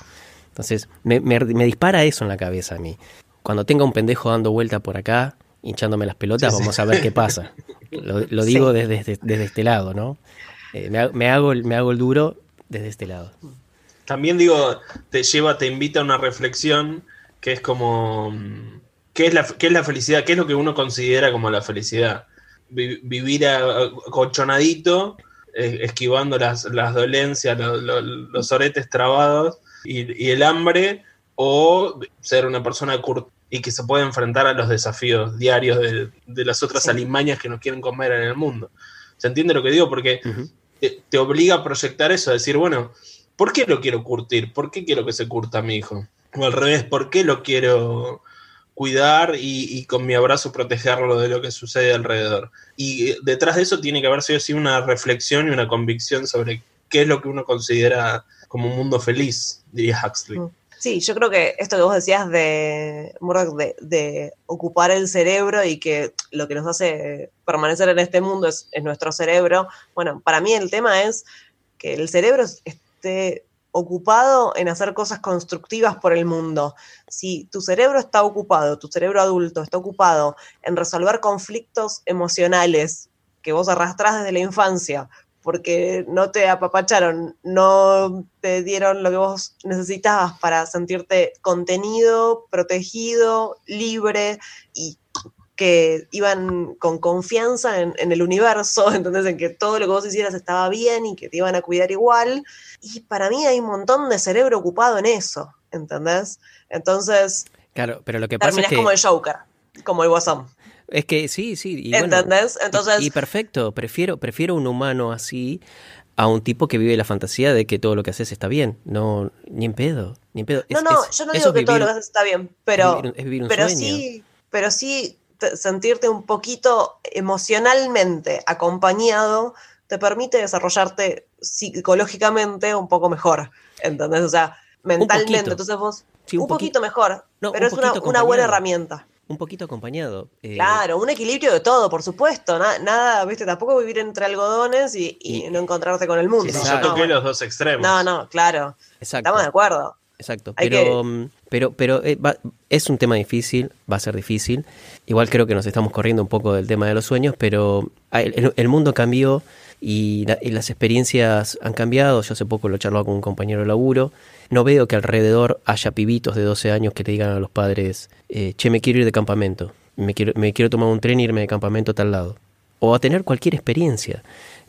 Entonces, me, me- me dispara eso en la cabeza a mí. Cuando tenga un pendejo dando vuelta por acá, hinchándome las pelotas, Sí, sí. vamos a ver qué pasa. Lo, lo digo Sí. desde, desde, desde este lado, ¿no? Eh, me, ha- me hago el, me hago el duro desde este lado. También digo, te lleva, te invita a una reflexión que es como, mm, ¿qué es la, qué es la felicidad? ¿Qué es lo que uno considera como la felicidad? Vi- vivir a- colchonadito, eh, esquivando las, las dolencias, lo- lo- los oretes trabados y, y el hambre, o ser una persona cur- y que se puede enfrentar a los desafíos diarios de, de las otras Sí. alimañas que nos quieren comer en el mundo. ¿Se entiende lo que digo? Porque te obliga a proyectar eso, a decir, bueno, ¿por qué lo quiero curtir? ¿Por qué quiero que se curta mi hijo? O al revés, ¿por qué lo quiero cuidar y, y con mi abrazo protegerlo de lo que sucede alrededor? Y eh, detrás de eso tiene que haber sido así una reflexión y una convicción sobre qué es lo que uno considera como un mundo feliz, diría Huxley. Mm. Sí, yo creo que esto que vos decías de, de ocupar el cerebro y que lo que nos hace permanecer en este mundo es, es nuestro cerebro. Bueno, para mí el tema es que el cerebro esté ocupado en hacer cosas constructivas por el mundo. Si tu cerebro está ocupado, tu cerebro adulto está ocupado en resolver conflictos emocionales que vos arrastrás desde la infancia, porque no te apapacharon, no te dieron lo que vos necesitabas para sentirte contenido, protegido, libre y que iban con confianza en, en el universo, entonces en que todo lo que vos hicieras estaba bien y que te iban a cuidar igual. Y para mí hay un montón de cerebro ocupado en eso, ¿entendés? Entonces Claro, pero lo que pasa es terminás que, como el Joker, como el Guasón, es que sí, sí. y bueno, ¿entendés? y- Entonces, y, perfecto, prefiero, prefiero un humano así a un tipo que vive la fantasía de que todo lo que haces está bien. No, ni en pedo, ni en pedo. no, Es- no, es- yo no digo que todo lo que haces está bien, pero... es vivir, un pero sueño. sí, pero sí te- sentirte un poquito emocionalmente acompañado te permite desarrollarte psicológicamente un poco mejor, ¿entendés? O sea, mentalmente, entonces vos Sí, un, un poquito poqui- mejor, No, pero es una, una buena herramienta. Un poquito acompañado. eh, Claro, un equilibrio de todo, por supuesto, na- nada, viste, tampoco vivir entre algodones y, y Y- no encontrarte con el mundo. Exacto. yo toqué no, los dos extremos. no, no, claro, Exacto. estamos de acuerdo. Exacto, Hay pero, mm, pero, pero eh, va- es un tema difícil, va a ser difícil. Igual creo que nos estamos corriendo un poco del tema de los sueños, pero ah, el, mundo cambió y, la- y las experiencias han cambiado. Yo hace poco lo charlaba con un compañero de laburo. No veo que alrededor haya pibitos de 12 años que le digan a los padres, eh, che, me quiero ir de campamento, me quiero, me quiero tomar un tren e irme de campamento a tal lado. O a tener cualquier experiencia.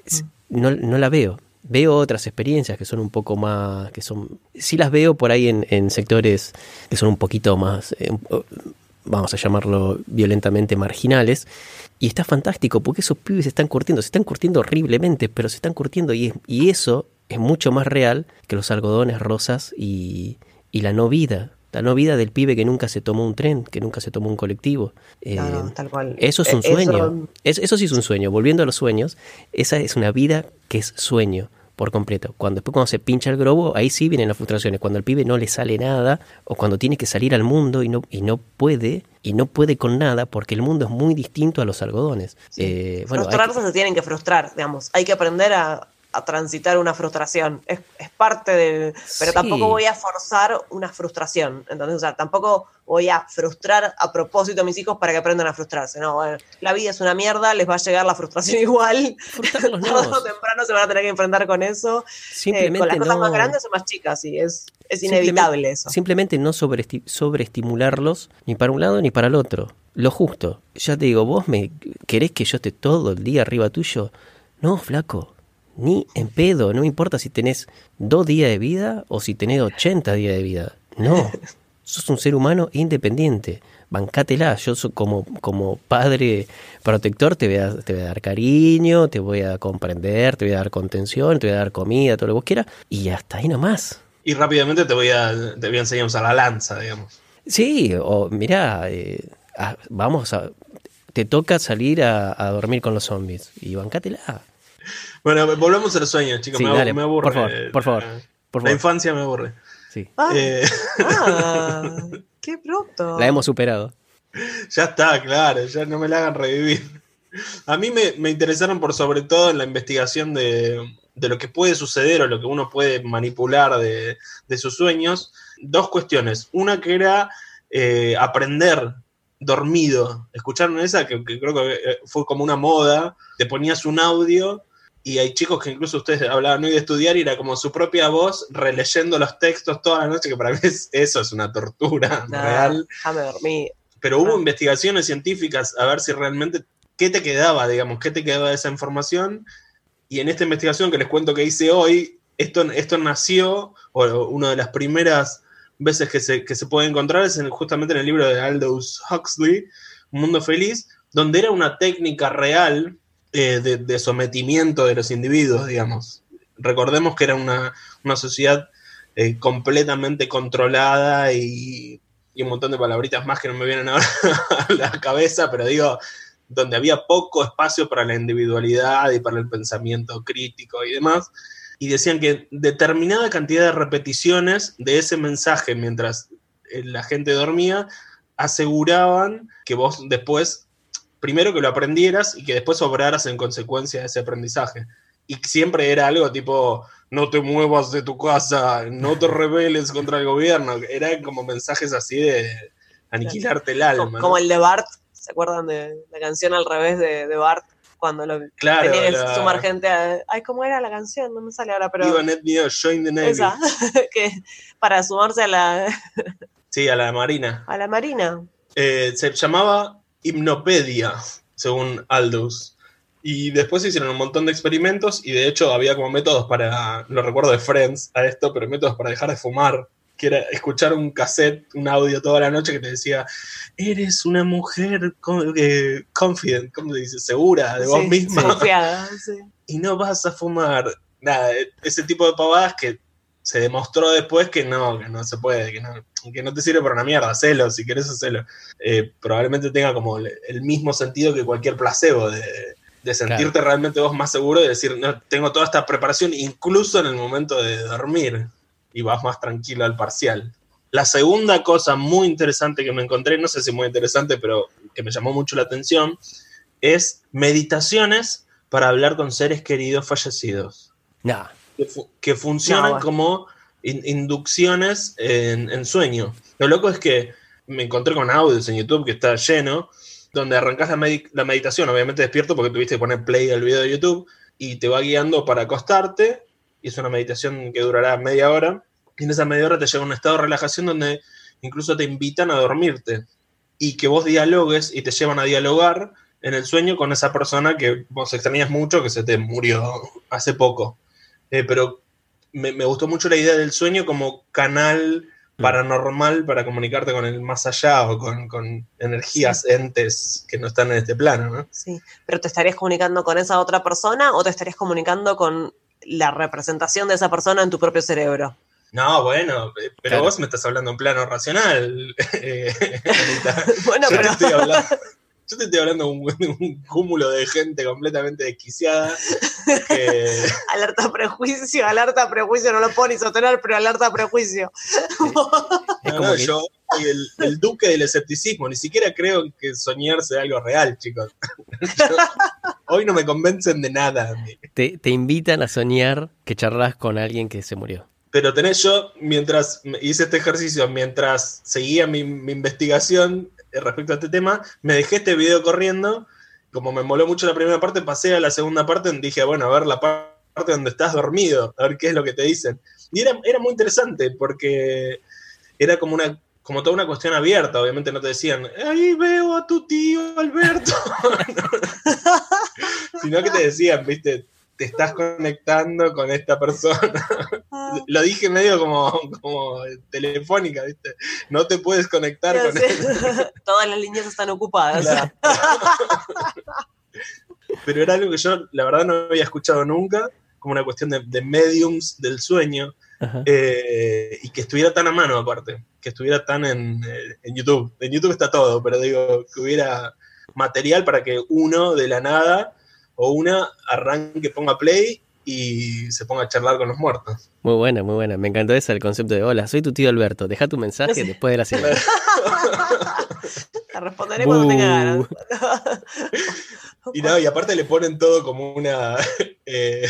Es- No, no la veo. Veo otras experiencias que son un poco más, que son, sí las veo por ahí en, sectores que son un poquito más, eh, vamos a llamarlo violentamente marginales, y está fantástico porque esos pibes se están curtiendo, se están curtiendo horriblemente, pero se están curtiendo y, es- y eso es mucho más real que los algodones rosas y, y la no vida. La no vida del pibe que nunca se tomó un tren, que nunca se tomó un colectivo. Eh, Claro, tal cual. eso es un Eh, sueño. eso- Es- eso sí es un sueño. Volviendo a los sueños, esa es una vida que es sueño por completo. Cuando después cuando se pincha el globo, ahí sí vienen las frustraciones. Cuando al pibe no le sale nada, o cuando tiene que salir al mundo y no, y no puede, y no puede con nada, porque el mundo es muy distinto a los algodones. Eh, bueno, que- Frustrarse se tienen que frustrar, digamos. Hay que aprender a, a transitar una frustración. Es, es parte del. Pero Sí. tampoco voy a forzar una frustración. Entonces, o sea, tampoco voy a frustrar a propósito a mis hijos para que aprendan a frustrarse. No, bueno, la vida es una mierda, les va a llegar la frustración igual. Tarde o temprano se van a tener que enfrentar con eso. Eh, Simplemente con las cosas no- más grandes o más chicas, sí. Es, es Simplemente- inevitable eso. Simplemente no sobreesti- sobreestimularlos ni para un lado ni para el otro. Lo justo. Ya te digo, vos me querés que yo esté todo el día arriba tuyo. No, flaco. Ni en pedo. No me importa si tenés dos días de vida o si tenés 80 días de vida. No. Sos un ser humano independiente. Bancátela. Yo soy como, como padre protector, te voy, a, te voy a dar cariño, te voy a comprender, te voy a dar contención, te voy a dar comida, todo lo que vos quieras. Y hasta ahí nomás. Y rápidamente te voy a, te voy a enseñar a usar la lanza, digamos. Sí, o mirá, eh, ah, vamos a. Te toca salir a, a dormir con los zombies y bancátela. Bueno, volvemos a los sueños, chicos. Sí, me, dale, me aburre. por favor, por favor, La- por La favor. infancia me aburre. Sí. Ah, Eh, ah, qué bruto. La hemos superado. ya está, claro, ya no me la hagan revivir. A mí me, me interesaron por sobre todo en la investigación de, de lo que puede suceder o lo que uno puede manipular de, de sus sueños. Dos cuestiones. Una que era eh, aprender dormido. ¿Escucharon esa? Que, que creo que eh, fue como una moda. Te ponías un audio y hay chicos que incluso ustedes hablaban hoy de estudiar y era como su propia voz releyendo los textos toda la noche, que para mí es- eso es una tortura Nah, real. Déjame dormir. Pero hubo Ah. investigaciones científicas a ver si realmente qué te quedaba, digamos, qué te quedaba de esa información. Y en esta investigación que les cuento que hice hoy, esto, esto nació, o una de las primeras veces que se, que se puede encontrar es en- justamente en el libro de Aldous Huxley, Un Mundo Feliz, donde era una técnica real eh, de, sometimiento de los individuos, digamos. Recordemos que era una, una sociedad eh, completamente controlada y, y un montón de palabritas más que no me vienen ahora a la cabeza, pero digo, donde había poco espacio para la individualidad y para el pensamiento crítico y demás. Y decían que determinada cantidad de repeticiones de ese mensaje mientras eh, la gente dormía aseguraban que vos después, primero que lo aprendieras y que después obraras en consecuencia de ese aprendizaje. Y siempre era algo tipo, no te muevas de tu casa, no te rebeles contra el gobierno. Eran como mensajes así de aniquilarte el alma. Como, ¿no? como el de Bart, ¿se acuerdan de la canción al revés de, de Bart? Cuando lo Claro, tenía que sumar gente a. Ay, ¿cómo era la canción? No me sale ahora, pero. Digo, Net Neo, Join the Navy. esa, que para sumarse a la, Sí, a la Marina. a la Marina. Eh, se llamaba Hipnopedia, según Aldous. Y después se hicieron un montón de experimentos y de hecho había como métodos para, lo recuerdo de Friends a esto, pero métodos para dejar de fumar, que era escuchar un cassette, un audio toda la noche que te decía, eres una mujer eh, confident, ¿cómo se dice? Segura de vos Sí, misma confiada, sí. y no vas a fumar. Nada, e- ese tipo de pavadas que se demostró después que no, que no se puede, que no, que no te sirve para una mierda, hacelo, si querés hacerlo. Eh, probablemente tenga como el, el mismo sentido que cualquier placebo, de, de sentirte realmente vos más seguro y decir, no, tengo toda esta preparación, incluso en el momento de dormir, y vas más tranquilo al parcial. La segunda cosa muy interesante que me encontré, no sé si muy interesante, pero que me llamó mucho la atención, es meditaciones para hablar con seres queridos fallecidos, Nah. Que, fu- que funcionan No, como in- inducciones en, en sueño. Lo loco es que me encontré con audios en YouTube que está lleno, donde arrancas la meditación, obviamente despierto porque tuviste que poner play al video de YouTube, y te va guiando para acostarte, y es una meditación que durará media hora, y en esa media hora te llega un estado de relajación donde incluso te invitan a dormirte, y que vos dialogues y te llevan a dialogar en el sueño con esa persona que vos extrañas mucho, que se te murió hace poco. Eh, pero me, me gustó mucho la idea del sueño como canal paranormal para comunicarte con el más allá o con, con energías, entes que no están en este plano, ¿no? Sí, pero ¿te estarías comunicando con esa otra persona o te estarías comunicando con la representación de esa persona en tu propio cerebro? No, bueno, eh, pero Claro. vos me estás hablando en plano racional. Anita. Bueno, yo, te pero estoy hablando, yo te estoy hablando de un, de un cúmulo de gente completamente desquiciada. que- alerta prejuicio, alerta prejuicio, no lo puedo ni sostener, pero alerta prejuicio. Es no, como no, yo soy el, el duque del escepticismo. Ni siquiera creo que soñar sea algo real, chicos. Yo- hoy no me convencen de nada. Te, te invitan a soñar que charlas con alguien que se murió. Pero tenés yo, mientras hice este ejercicio, mientras seguía mi, mi investigación respecto a este tema, me dejé este video corriendo. Como me moló mucho la primera parte, pasé a la segunda parte y dije, bueno, a ver la par- parte donde estás dormido, a ver qué es lo que te dicen. Y era, era muy interesante porque era como una como toda una cuestión abierta, obviamente no te decían, ahí veo a tu tío Alberto, sino que te decían, viste, te estás conectando con esta persona. Lo dije medio como, como telefónica, ¿viste? No te puedes conectar con él. Todas las líneas están ocupadas. Claro. Pero era algo que yo, la verdad, no había escuchado nunca, como una cuestión de, de mediums del sueño, eh, y que estuviera tan a mano, aparte, que estuviera tan en, eh, en YouTube. En YouTube está todo, pero digo, que hubiera material para que uno de la nada o una arranque, ponga play y se ponga a charlar con los muertos. Muy buena, muy buena. Me encantó ese el concepto de hola, soy tu tío Alberto. Deja tu mensaje Sí. después de la señal. Te responderé cuando tenga ganas. Y no, y aparte le ponen todo como una. Eh,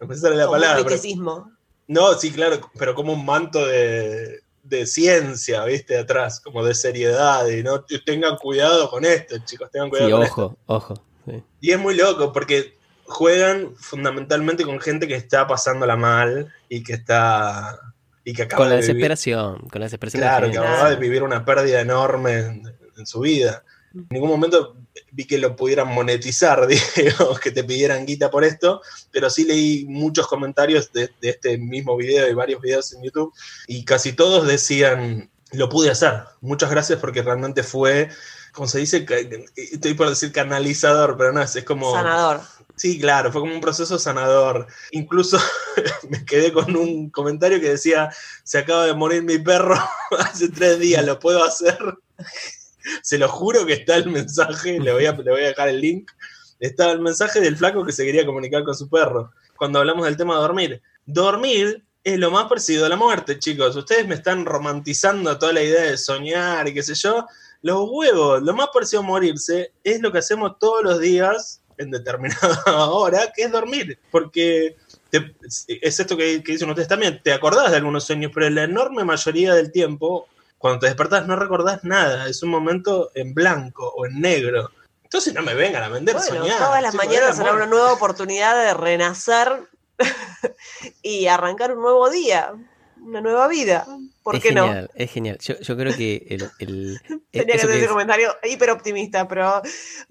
no me sale la Como un palabra. pero- no, sí, claro, pero como un manto de, de ciencia, ¿viste? Atrás, como de seriedad. Y no tengan cuidado con esto, chicos, tengan cuidado Sí, con esto. ojo, ojo. Sí. Y es muy loco porque juegan fundamentalmente con gente que está pasándola mal y que está. y que acaba Con la de vivir- desesperación, con la desesperación Claro, de que acaba de vivir una pérdida enorme en, en su vida. En ningún momento vi que lo pudieran monetizar, digamos, que te pidieran guita por esto, pero sí leí muchos comentarios de, de este mismo video y varios videos en YouTube, y casi todos decían, lo pude hacer, muchas gracias porque realmente fue, como se dice, Ca- estoy por decir canalizador, pero no, es, es como... Sanador. Sí, claro, fue como un proceso sanador. Incluso me quedé con un comentario que decía, se acaba de morir mi perro hace tres días, ¿lo puedo hacer? Se lo juro que está el mensaje, le voy, a, le voy a dejar el link. Está el mensaje del flaco que se quería comunicar con su perro. Cuando hablamos del tema de dormir. Dormir es lo más parecido a la muerte, chicos. Ustedes me están romantizando toda la idea de soñar y qué sé yo. Los huevos, lo más parecido a morirse es lo que hacemos todos los días en determinada hora, que es dormir. Porque te- es esto que, que dicen ustedes también, te acordás de algunos sueños, pero la enorme mayoría del tiempo, cuando te despertás, no recordás nada. Es un momento en blanco o en negro. Entonces no me vengan a vender Bueno, soñar. todas las mañanas será una nueva oportunidad de renacer y arrancar un nuevo día, una nueva vida. ¿Por es qué no? genial, es genial. Yo, yo creo que el, el- Tenía que hacer ese es- comentario hiper optimista, pero,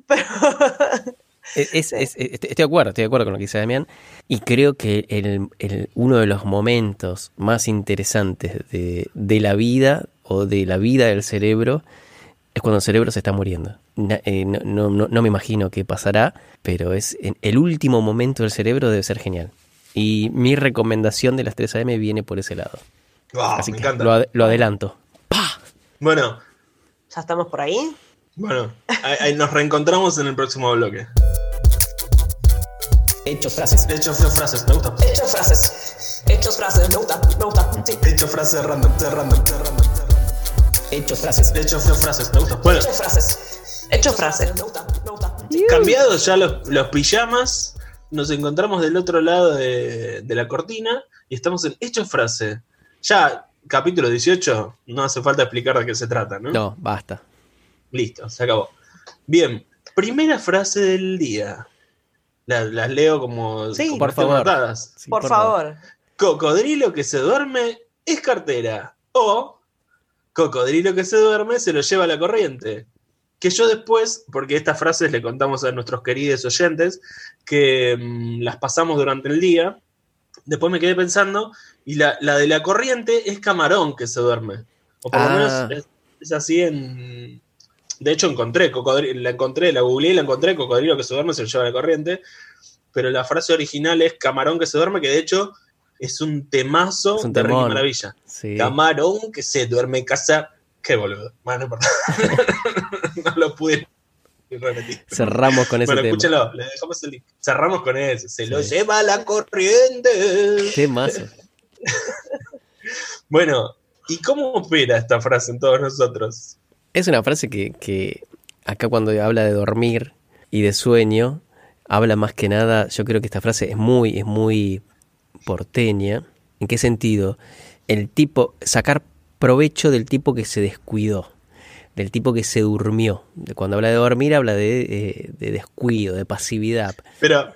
pero Es- es- es- es- estoy de acuerdo, estoy de acuerdo con lo que dice Damián. Y creo que el- el- uno de los momentos más interesantes de, de la vida o de la vida del cerebro es cuando el cerebro se está muriendo. Eh, no, no- no- no me imagino qué pasará, pero es en el último momento del cerebro debe ser genial. Y mi recomendación de las 3 AM viene por ese lado. Ah, Así me que encanta. lo, ad- lo adelanto. Bueno, ya estamos por ahí. bueno, nos reencontramos en el próximo bloque. Hechos frases. De hecho, fue frases, me gusta. Hechos frases. Hechos frases. Me gusta. Me gusta. Sí. De hecho, frases random, random, random. Hechos frases. De hecho, fue frases, me gusta. Bueno, Hechos frases. Hecho frase. Me gusta. Me gusta. Cambiados ya los, los pijamas, nos encontramos del otro lado de, de la cortina y estamos en Hecho Frase. Ya, capítulo 18, no hace falta explicar de qué se trata, ¿no? No, basta. Listo, se acabó. Bien, primera frase del día. La- Las, leo como, Sí. como Por favor. Sí, por favor. Cocodrilo que se duerme es cartera. O cocodrilo que se duerme se lo lleva la corriente. Que yo después, porque estas frases le contamos a nuestros queridos oyentes, que mm, las pasamos durante el día, después me quedé pensando, y la, la de la corriente es camarón que se duerme. O por lo Ah. menos es, es así en... De hecho encontré, cocodrilo, la encontré, la googleé y la encontré, cocodrilo que se duerme se lo lleva la corriente, pero la frase original es camarón que se duerme, que de hecho es un temazo Es un de Ricky. Maravilla. Sí. Camarón que se duerme en casa. Qué boludo. Bueno, no importa. no lo pude repetir. Cerramos con ese Bueno, tema. escúchalo, le dejamos el link. Cerramos con eso. Se lo lleva la corriente. Temazo. Bueno, ¿y cómo opera esta frase en todos nosotros? Es una frase que, que acá cuando habla de dormir y de sueño, habla más que nada, yo creo que esta frase es muy, es muy porteña. ¿En qué sentido? El tipo, sacar provecho del tipo que se descuidó, del tipo que se durmió. De Cuando habla de dormir, habla de, eh, de descuido, de pasividad. Pero,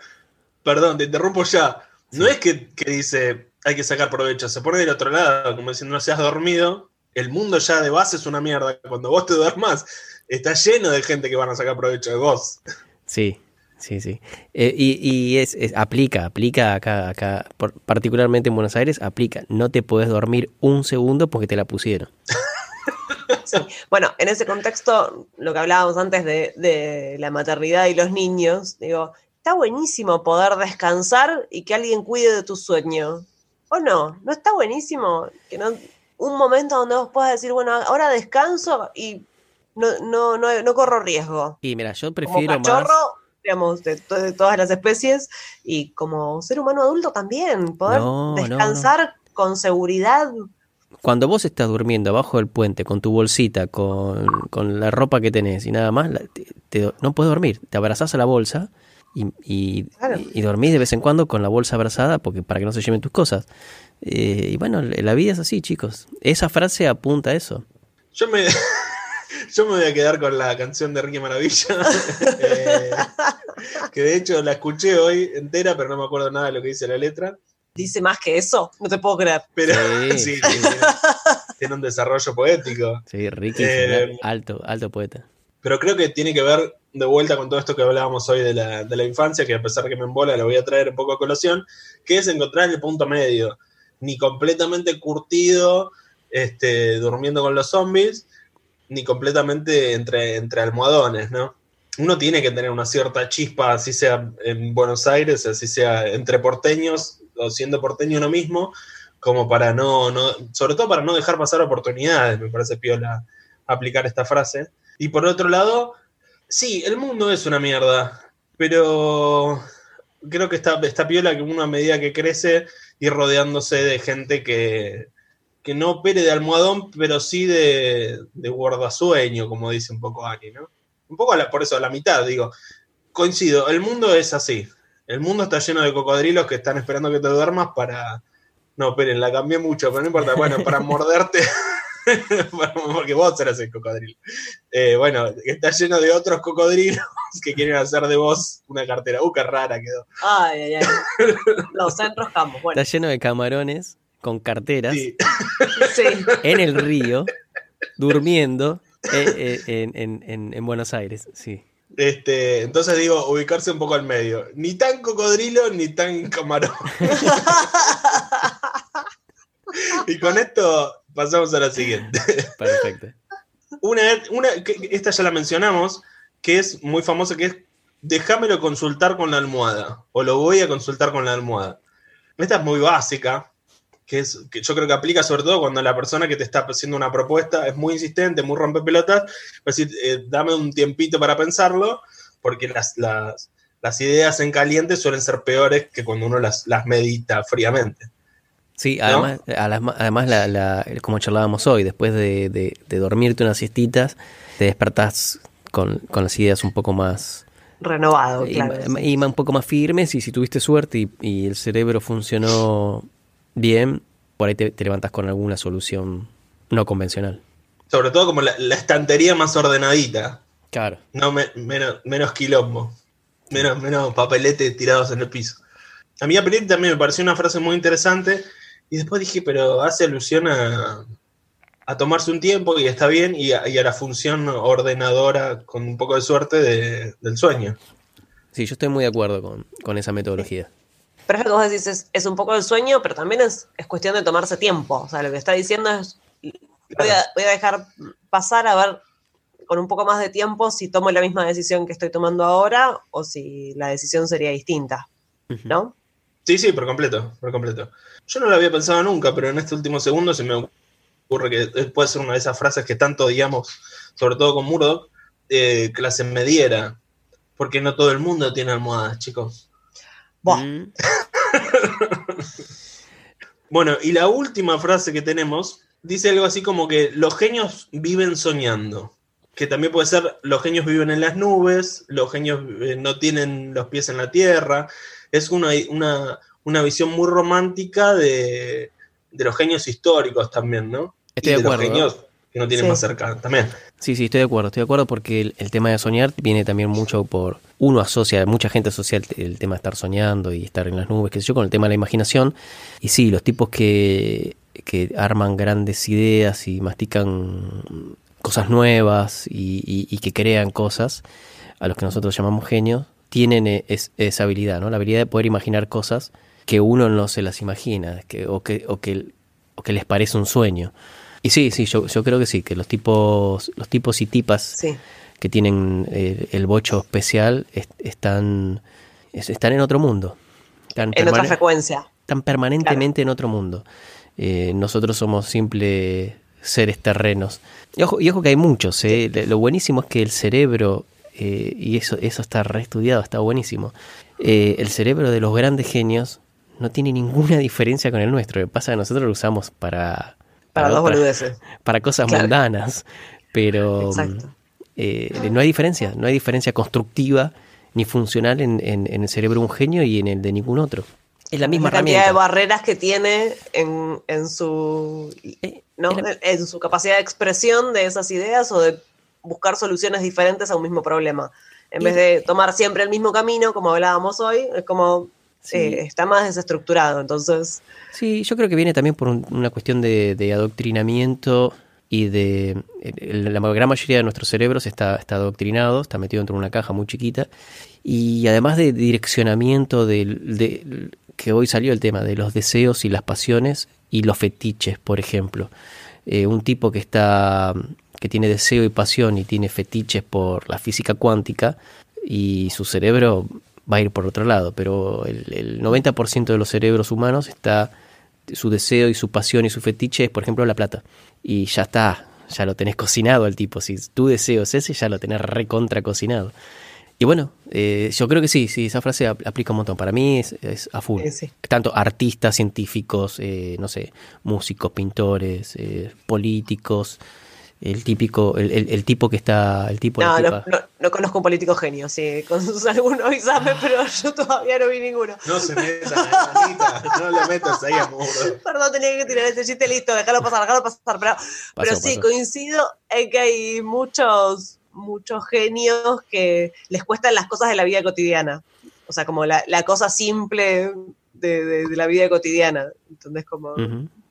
perdón, te interrumpo ya. No es que, que dice hay que sacar provecho, se pone del otro lado, como diciendo no seas dormido. El mundo ya de base es una mierda. Cuando vos te duermas, está lleno de gente que van a sacar provecho de vos. Sí, sí, sí. Eh, y y es, es- aplica, aplica acá, acá, por- particularmente en Buenos Aires, aplica. No te podés dormir un segundo porque te la pusieron. Bueno, en ese contexto, lo que hablábamos antes de, de la maternidad y los niños, digo, está buenísimo poder descansar y que alguien cuide de tu sueño. ¿O no? ¿No está buenísimo? Que no, un momento donde vos puedas decir, bueno, ahora descanso y no, no, no, no corro riesgo. Y mira, yo Como prefiero más. Digamos, de, to- de todas las especies, y como ser humano adulto también, poder No, no, no. descansar con seguridad. Cuando vos estás durmiendo abajo del puente con tu bolsita, con, con la ropa que tenés y nada más, la- te- te- no puedes dormir. Te abrazás a la bolsa y, y, Claro. y dormís de vez en cuando con la bolsa abrazada porque para que no se lleven tus cosas. Eh, y bueno, la vida es así, chicos. Esa frase apunta a eso. Yo me, yo me voy a quedar con la canción de Ricky Maravilla. Eh, que de hecho la escuché hoy entera, pero no me acuerdo nada de lo que dice la letra. Dice más que eso, no te puedo creer. Pero Sí, sí, sí. tiene, un desarrollo poético. Sí, Ricky, Eh, alto, alto poeta. Pero creo que tiene que ver de vuelta con todo esto que hablábamos hoy de la, de la infancia, que a pesar que me embola, lo voy a traer un poco a colación, que es encontrar el punto medio. Ni completamente curtido, este, durmiendo con los zombies, ni completamente entre, entre almohadones, ¿no? Uno tiene que tener una cierta chispa, así sea en Buenos Aires, así sea entre porteños, o siendo porteño uno mismo, como para no, no, sobre todo para no dejar pasar oportunidades, me parece piola aplicar esta frase. Y por otro lado, sí, el mundo es una mierda, pero creo que está, está piola que uno a medida que crece ir rodeándose de gente que, que no opere de almohadón, pero sí de, de guardasueño, como dice un poco Ani, ¿no? Un poco a la- por eso, a la mitad, digo. Coincido, el mundo es así. El mundo está lleno de cocodrilos que están esperando que te duermas para... No, esperen, la cambié mucho, pero no importa. Bueno, para morderte, porque vos eras el cocodrilo. Eh, bueno, está lleno de otros cocodrilos que quieren hacer de vos una cartera. Uh, qué rara quedó. Ay, ay, ay. Nos enroscamos. Bueno, Está lleno de camarones con carteras Sí. en el río, durmiendo eh, eh, en, en- en- en Buenos Aires. Sí. Este, entonces digo, ubicarse un poco al medio. Ni tan cocodrilo, ni tan camarón. y con esto pasamos a la siguiente. Perfecto. Una, una esta ya la mencionamos, que es muy famosa, que es déjamelo consultar con la almohada. O lo voy a consultar con la almohada. Esta es muy básica, que, es, que yo creo que aplica sobre todo cuando la persona que te está haciendo una propuesta es muy insistente, muy rompepelotas, pues decir, eh, dame un tiempito para pensarlo, porque las, las, las ideas en caliente suelen ser peores que cuando uno las, las medita fríamente. Sí, ¿No? además, además, además la, la- como charlábamos hoy, después de, de- de dormirte unas siestitas, te despertás con, con las ideas un poco más Renovado, y, claro. y ma- un poco más firmes y si tuviste suerte y, y el cerebro funcionó bien, por ahí te, te levantas con alguna solución no convencional. Sobre todo como la, la estantería más ordenadita. Claro. No, me- menos, menos quilombo. Menos, menos papelete tirados en el piso. A mí a también me pareció una frase muy interesante. Y después dije, pero hace alusión a, a tomarse un tiempo y está bien, y a, y a la función ordenadora, con un poco de suerte, de- del sueño. Sí, yo estoy muy de acuerdo con, con esa metodología. Pero es lo que vos decís, es, es un poco el sueño, pero también es, es cuestión de tomarse tiempo. O sea, lo que está diciendo es, voy a, voy a dejar pasar a ver con un poco más de tiempo si tomo la misma decisión que estoy tomando ahora o si la decisión sería distinta. ¿no? Sí, sí, por completo, por completo. Yo no lo había pensado nunca, pero en este último segundo se me ocurre que puede ser una de esas frases que tanto odiamos, sobre todo con Murdoch, eh, clase mediera, porque no todo el mundo tiene almohadas, chicos. Mm. Bueno, y la última frase que tenemos dice algo así como que los genios viven soñando. Que también puede ser los genios viven en las nubes, los genios eh, no tienen los pies en la tierra. Es una, una, una visión muy romántica de, de los genios históricos también, ¿no? Estoy y de de acuerdo, los genios que no tienen Sí. más cerca también. Sí, sí, estoy de acuerdo, estoy de acuerdo porque el, el tema de soñar viene también mucho por, uno asocia, mucha gente asocia el, el tema de estar soñando y estar en las nubes, qué sé yo, con el tema de la imaginación. Y sí, los tipos que, que arman grandes ideas y mastican cosas nuevas y, y- y que crean cosas, a los que nosotros llamamos genios, tienen es- esa habilidad, ¿no? La habilidad de poder imaginar cosas que uno no se las imagina, que, o, que, o, que, o que les parece un sueño. Y sí, sí, yo, yo creo que sí, que los tipos, los tipos y tipas Sí. que tienen eh, el bocho especial est- están, es- están en otro mundo. Están, En otra frecuencia. están permanentemente en otro mundo. Eh, nosotros somos simples seres terrenos. Y ojo, y ojo que hay muchos. eh, Lo buenísimo es que el cerebro, eh, y eso, eso está reestudiado, está buenísimo. el cerebro de los grandes genios no tiene ninguna diferencia con el nuestro. Lo que pasa es que nosotros lo usamos para, Para dos otras- boludeces. para cosas Claro. mundanas. Pero Exacto. eh, no hay diferencia, no hay diferencia constructiva ni funcional en, en- en el cerebro de un genio y en el de ningún otro. Es la misma la cantidad de barreras que tiene en, en su Eh, ¿no? en su capacidad de expresión de esas ideas o de buscar soluciones diferentes a un mismo problema. En Y- vez de tomar siempre el mismo camino, como hablábamos hoy, es como Sí. eh, está más desestructurado. Entonces, Sí, yo creo que viene también por un- una cuestión de, de adoctrinamiento y de... el- la gran mayoría de nuestros cerebros está, está adoctrinado, está metido dentro de una caja muy chiquita y además de direccionamiento de, que hoy salió el tema de los deseos y las pasiones y los fetiches, por ejemplo. Eh, un tipo que está que tiene deseo y pasión y tiene fetiches por la física cuántica y su cerebro va a ir por otro lado, pero el, el 90% de los cerebros humanos está su deseo y su pasión y su fetiche es, por ejemplo, la plata. Y ya está, ya lo tenés cocinado al tipo. Si tu deseo es ese, ya lo tenés recontra cocinado. Y bueno, eh, yo creo que sí, sí, esa frase ap- aplica un montón. Para mí es, es a full. Sí. Tanto artistas, científicos, eh, no sé, músicos, pintores, eh, políticos, el típico, el, el- el tipo que está, el tipo, la no, no, tipa. no- no conozco un político genio, sí, con sus algunos exámenes, pero yo todavía no vi ninguno. No se metan, no le metas ahí a Muro. Perdón, tenía que tirar este chiste, listo, déjalo pasar, déjalo pasar. Pero, pero sí, coincido en que hay muchos, muchos genios que les cuestan las cosas de la vida cotidiana. O sea, como la, la cosa simple de, de- de la vida cotidiana. Entonces, como.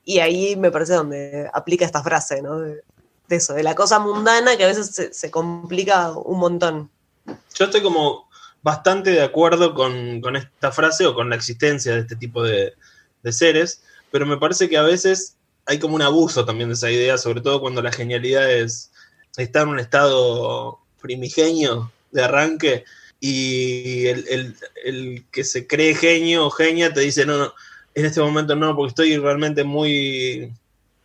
Y ahí me parece donde aplica esta frase, ¿no? De, de eso, de la cosa mundana que a veces se, se complica un montón. Yo estoy como bastante de acuerdo con, con esta frase o con la existencia de este tipo de, de seres, pero me parece que a veces hay como un abuso también de esa idea, sobre todo cuando la genialidad es, está en un estado primigenio de arranque y el, el- el que se cree genio o genia te dice, no, no, en este momento no, porque estoy realmente muy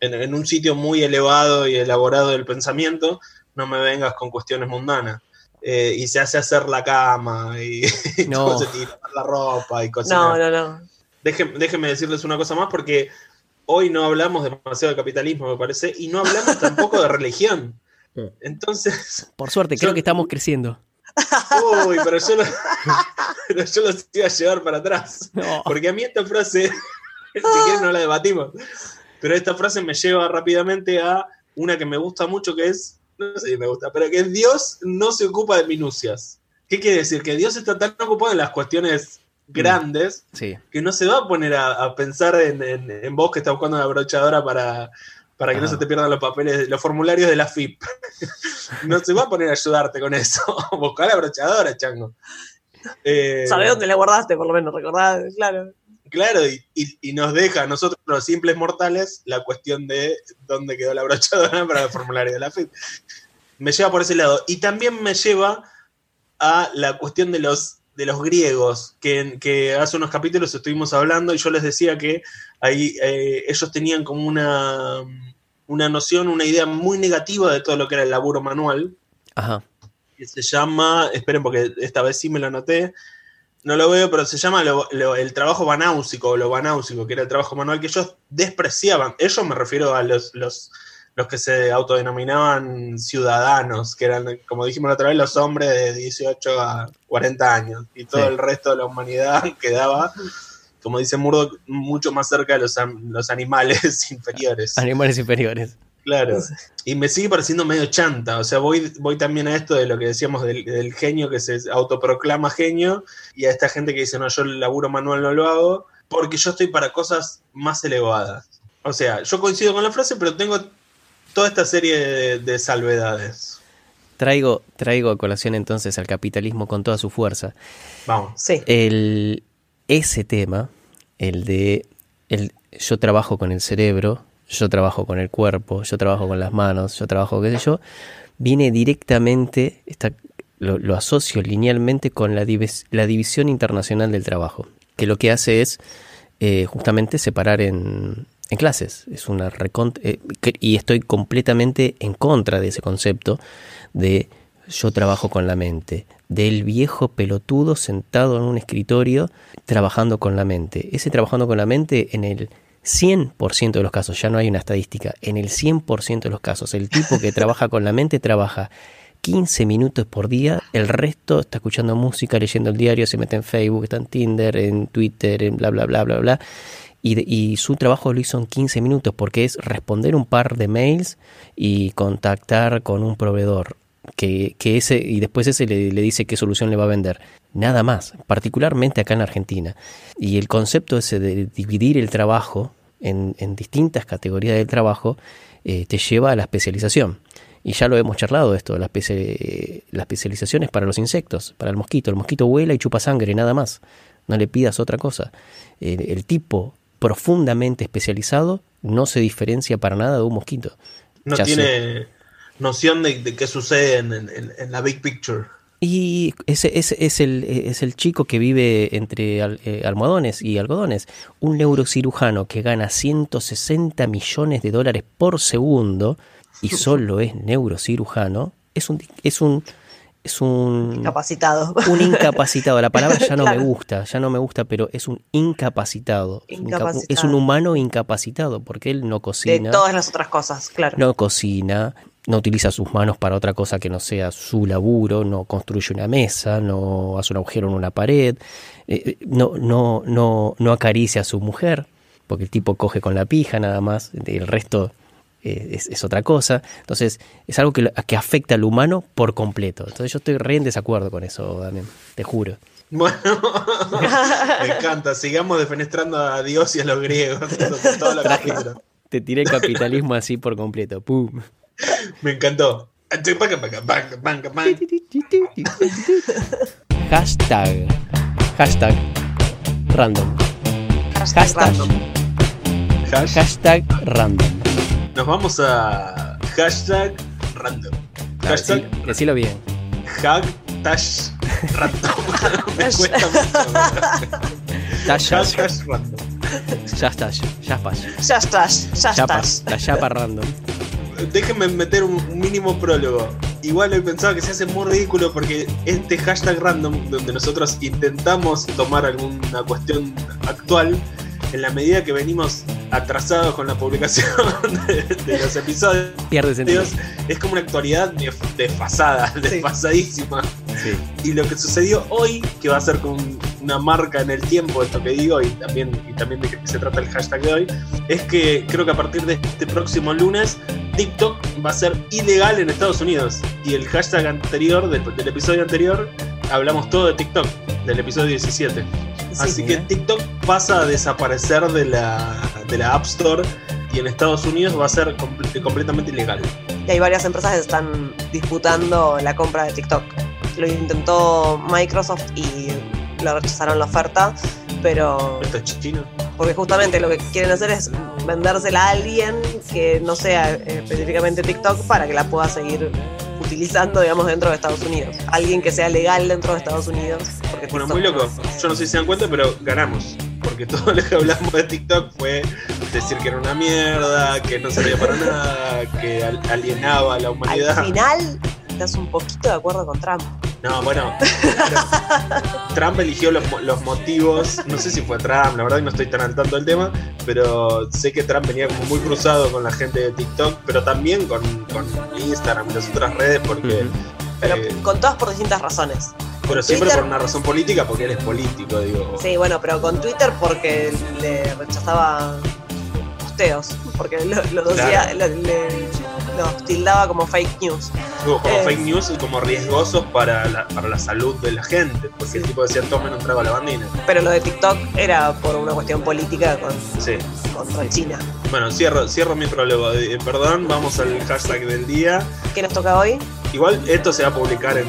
en, en un sitio muy elevado y elaborado del pensamiento, no me vengas con cuestiones mundanas. Eh, y se hace hacer la cama y, No. la ropa y cosas. No, no, no. Déjenme, déjenme decirles una cosa más porque hoy no hablamos demasiado de capitalismo, me parece, y no hablamos tampoco de religión. Entonces, Por suerte, creo Yo- que estamos creciendo. uy, pero yo lo, pero yo los iba a llevar para atrás. No. Porque a mí esta frase, si quieren no la debatimos, pero esta frase me lleva rápidamente a una que me gusta mucho, que es, no sé si me gusta, pero que Dios no se ocupa de minucias. ¿Qué quiere decir? Que Dios está tan ocupado en las cuestiones grandes Sí. que no se va a poner a, a pensar en, en- en vos que estás buscando una brochadora para, para que no se te pierdan los papeles, los formularios de la FIP. no se va a poner a ayudarte con eso. Buscar la brochadora, chango. Eh, ¿Sabés dónde la guardaste, por lo menos? ¿Recordás? Claro. Claro, y, y- y nos deja a nosotros, los simples mortales, la cuestión de dónde quedó la brochadora para el formulario de la FIP. Me lleva por ese lado. Y también me lleva a la cuestión de los, de los griegos, que, que hace unos capítulos estuvimos hablando y yo les decía que ahí eh, ellos tenían como una, una noción, una idea muy negativa de todo lo que era el laburo manual, Ajá. que se llama, esperen porque esta vez sí me lo anoté, no lo veo, pero se llama lo- lo- el trabajo banáusico o lo banáusico, que era el trabajo manual que ellos despreciaban. Ellos me refiero a los, los, los que se autodenominaban ciudadanos, que eran, como dijimos la otra vez, los hombres de 18 a 40 años, y todo Sí. el resto de la humanidad quedaba, como dice Murdoch, mucho más cerca de los, los animales inferiores. Animales inferiores. Claro. Y me sigue pareciendo medio chanta. O sea, voy, voy también a esto de lo que decíamos del, del genio que se autoproclama genio y a esta gente que dice, no, yo el laburo manual no lo hago porque yo estoy para cosas más elevadas. O sea, yo coincido con la frase, pero tengo toda esta serie de, de salvedades. Traigo, traigo a colación entonces al capitalismo con toda su fuerza. Vamos. Sí. El, ese tema, el de el, yo trabajo con el cerebro, yo trabajo con el cuerpo, yo trabajo con las manos, yo trabajo qué sé yo, viene directamente, está, lo, asocio linealmente con la, divis- la División Internacional del Trabajo, que lo que hace es eh, justamente separar en, clases. Es una recont- eh, y estoy completamente en contra de ese concepto de yo trabajo con la mente, del viejo pelotudo sentado en un escritorio trabajando con la mente. Ese trabajando con la mente en el 100% de los casos, ya no hay una estadística, en el 100% de los casos, el tipo que trabaja con la mente trabaja 15 minutos por día, el resto está escuchando música, leyendo el diario, se mete en Facebook, está en Tinder, en Twitter, en bla, bla, bla, bla, bla. Y, de- y su trabajo lo hizo en 15 minutos porque es responder un par de mails y contactar con un proveedor. Que, que ese, y después ese le, le dice qué solución le va a vender. Nada más, particularmente acá en Argentina. Y el concepto ese de dividir el trabajo en, en distintas categorías del trabajo eh, te lleva a la especialización. Y ya lo hemos charlado esto, la, espe- la especialización es para los insectos, para el mosquito. El mosquito vuela y chupa sangre, nada más. No le pidas otra cosa. El, el tipo profundamente especializado no se diferencia para nada de un mosquito. No Ya sé. Noción de, de qué sucede en, en- en la big picture. Y ese, ese es, el, es el chico que vive entre al- eh, almohadones y algodones. Un neurocirujano que gana 160 millones de dólares por segundo y solo es neurocirujano. Es un, es un, es un, Capacitado. un incapacitado. La palabra ya no me gusta, ya no me gusta, pero es un incapacitado. Es un inca- Es un Incapacitado. humano incapacitado porque él no De cocina. todas las otras cosas, claro. no cocina, no utiliza sus manos para otra cosa que no sea su laburo, no construye una mesa, no hace un agujero en una pared, eh, no, no, no, no acaricia a su mujer, porque el tipo coge con la pija nada más, el resto eh, es, es otra cosa. Entonces, es algo que, que afecta al humano por completo. Entonces, yo estoy re en desacuerdo con eso, Damián, te juro. Bueno, me encanta. Sigamos defenestrando a Dios y a los griegos. Traje-. Te tiré el capitalismo así por completo. ¡Pum! Me encantó. Hashtag. Hashtag. Random. Hashtag. random. Hash- Hashtag random. Nos vamos a hashtag random. Hashtag Decí- Decilo bien. hashtag random. Me cuesta mucho. Tasha, Hashtag random. ya está, ya pas. Ya estás, ya estás. la chapa random. Déjenme meter un mínimo prólogo. Igual hoy pensaba que se hace muy ridículo porque este hashtag random, donde nosotros intentamos tomar alguna cuestión actual, en la medida que venimos atrasados con la publicación de, de los episodios, Pierde sentido. es como una actualidad desfasada, desfasadísima. Sí. Y lo que sucedió hoy, que va a ser con una marca en el tiempo, esto que digo, y también, y también de qué se trata el hashtag de hoy, es que creo que a partir de este próximo lunes, TikTok va a ser ilegal en Estados Unidos. Y el hashtag anterior, del, del episodio anterior, hablamos todo de TikTok, del episodio 17. Así Sí. que TikTok pasa a desaparecer de la, de la App Store y en Estados Unidos va a ser comple- completamente ilegal. Y hay varias empresas que están disputando la compra de TikTok. Lo intentó Microsoft y le rechazaron la oferta, pero Esto es chino. porque justamente lo que quieren hacer es vendérsela a alguien que no sea eh, específicamente TikTok para que la pueda seguir utilizando, digamos, dentro de Estados Unidos. Alguien que sea legal dentro de Estados Unidos, porque Bueno, muy loco. Yo no sé si se dan cuenta, pero ganamos. Porque todo lo que hablamos de TikTok fue decir que era una mierda, que no servía para nada, que al- alienaba a la humanidad. Al final, estás un poquito de acuerdo con Trump. No, bueno. Trump eligió los, mo- los motivos. No sé si fue Trump, la verdad que no estoy tan al tanto del tema. Pero sé que Trump venía como muy cruzado con la gente de TikTok, pero también con, con Instagram y las otras redes, porque. Pero eh, con todas por distintas razones. Pero siempre Twitter- por una razón política, porque él es político, digo. Sí, bueno, pero con Twitter porque le rechazaba posteos. Porque lo, lo Claro. lo- le- los tildaba como fake news. Como Eh. fake news y como riesgosos para la, para la salud de la gente. Porque el tipo decía tomen un trago a la bandina. Pero lo de TikTok era por una cuestión política con, Sí. contra China. Bueno, cierro, cierro mi prólogo. Eh, perdón, vamos al hashtag del día. ¿Qué nos toca hoy? Igual esto se va a publicar en.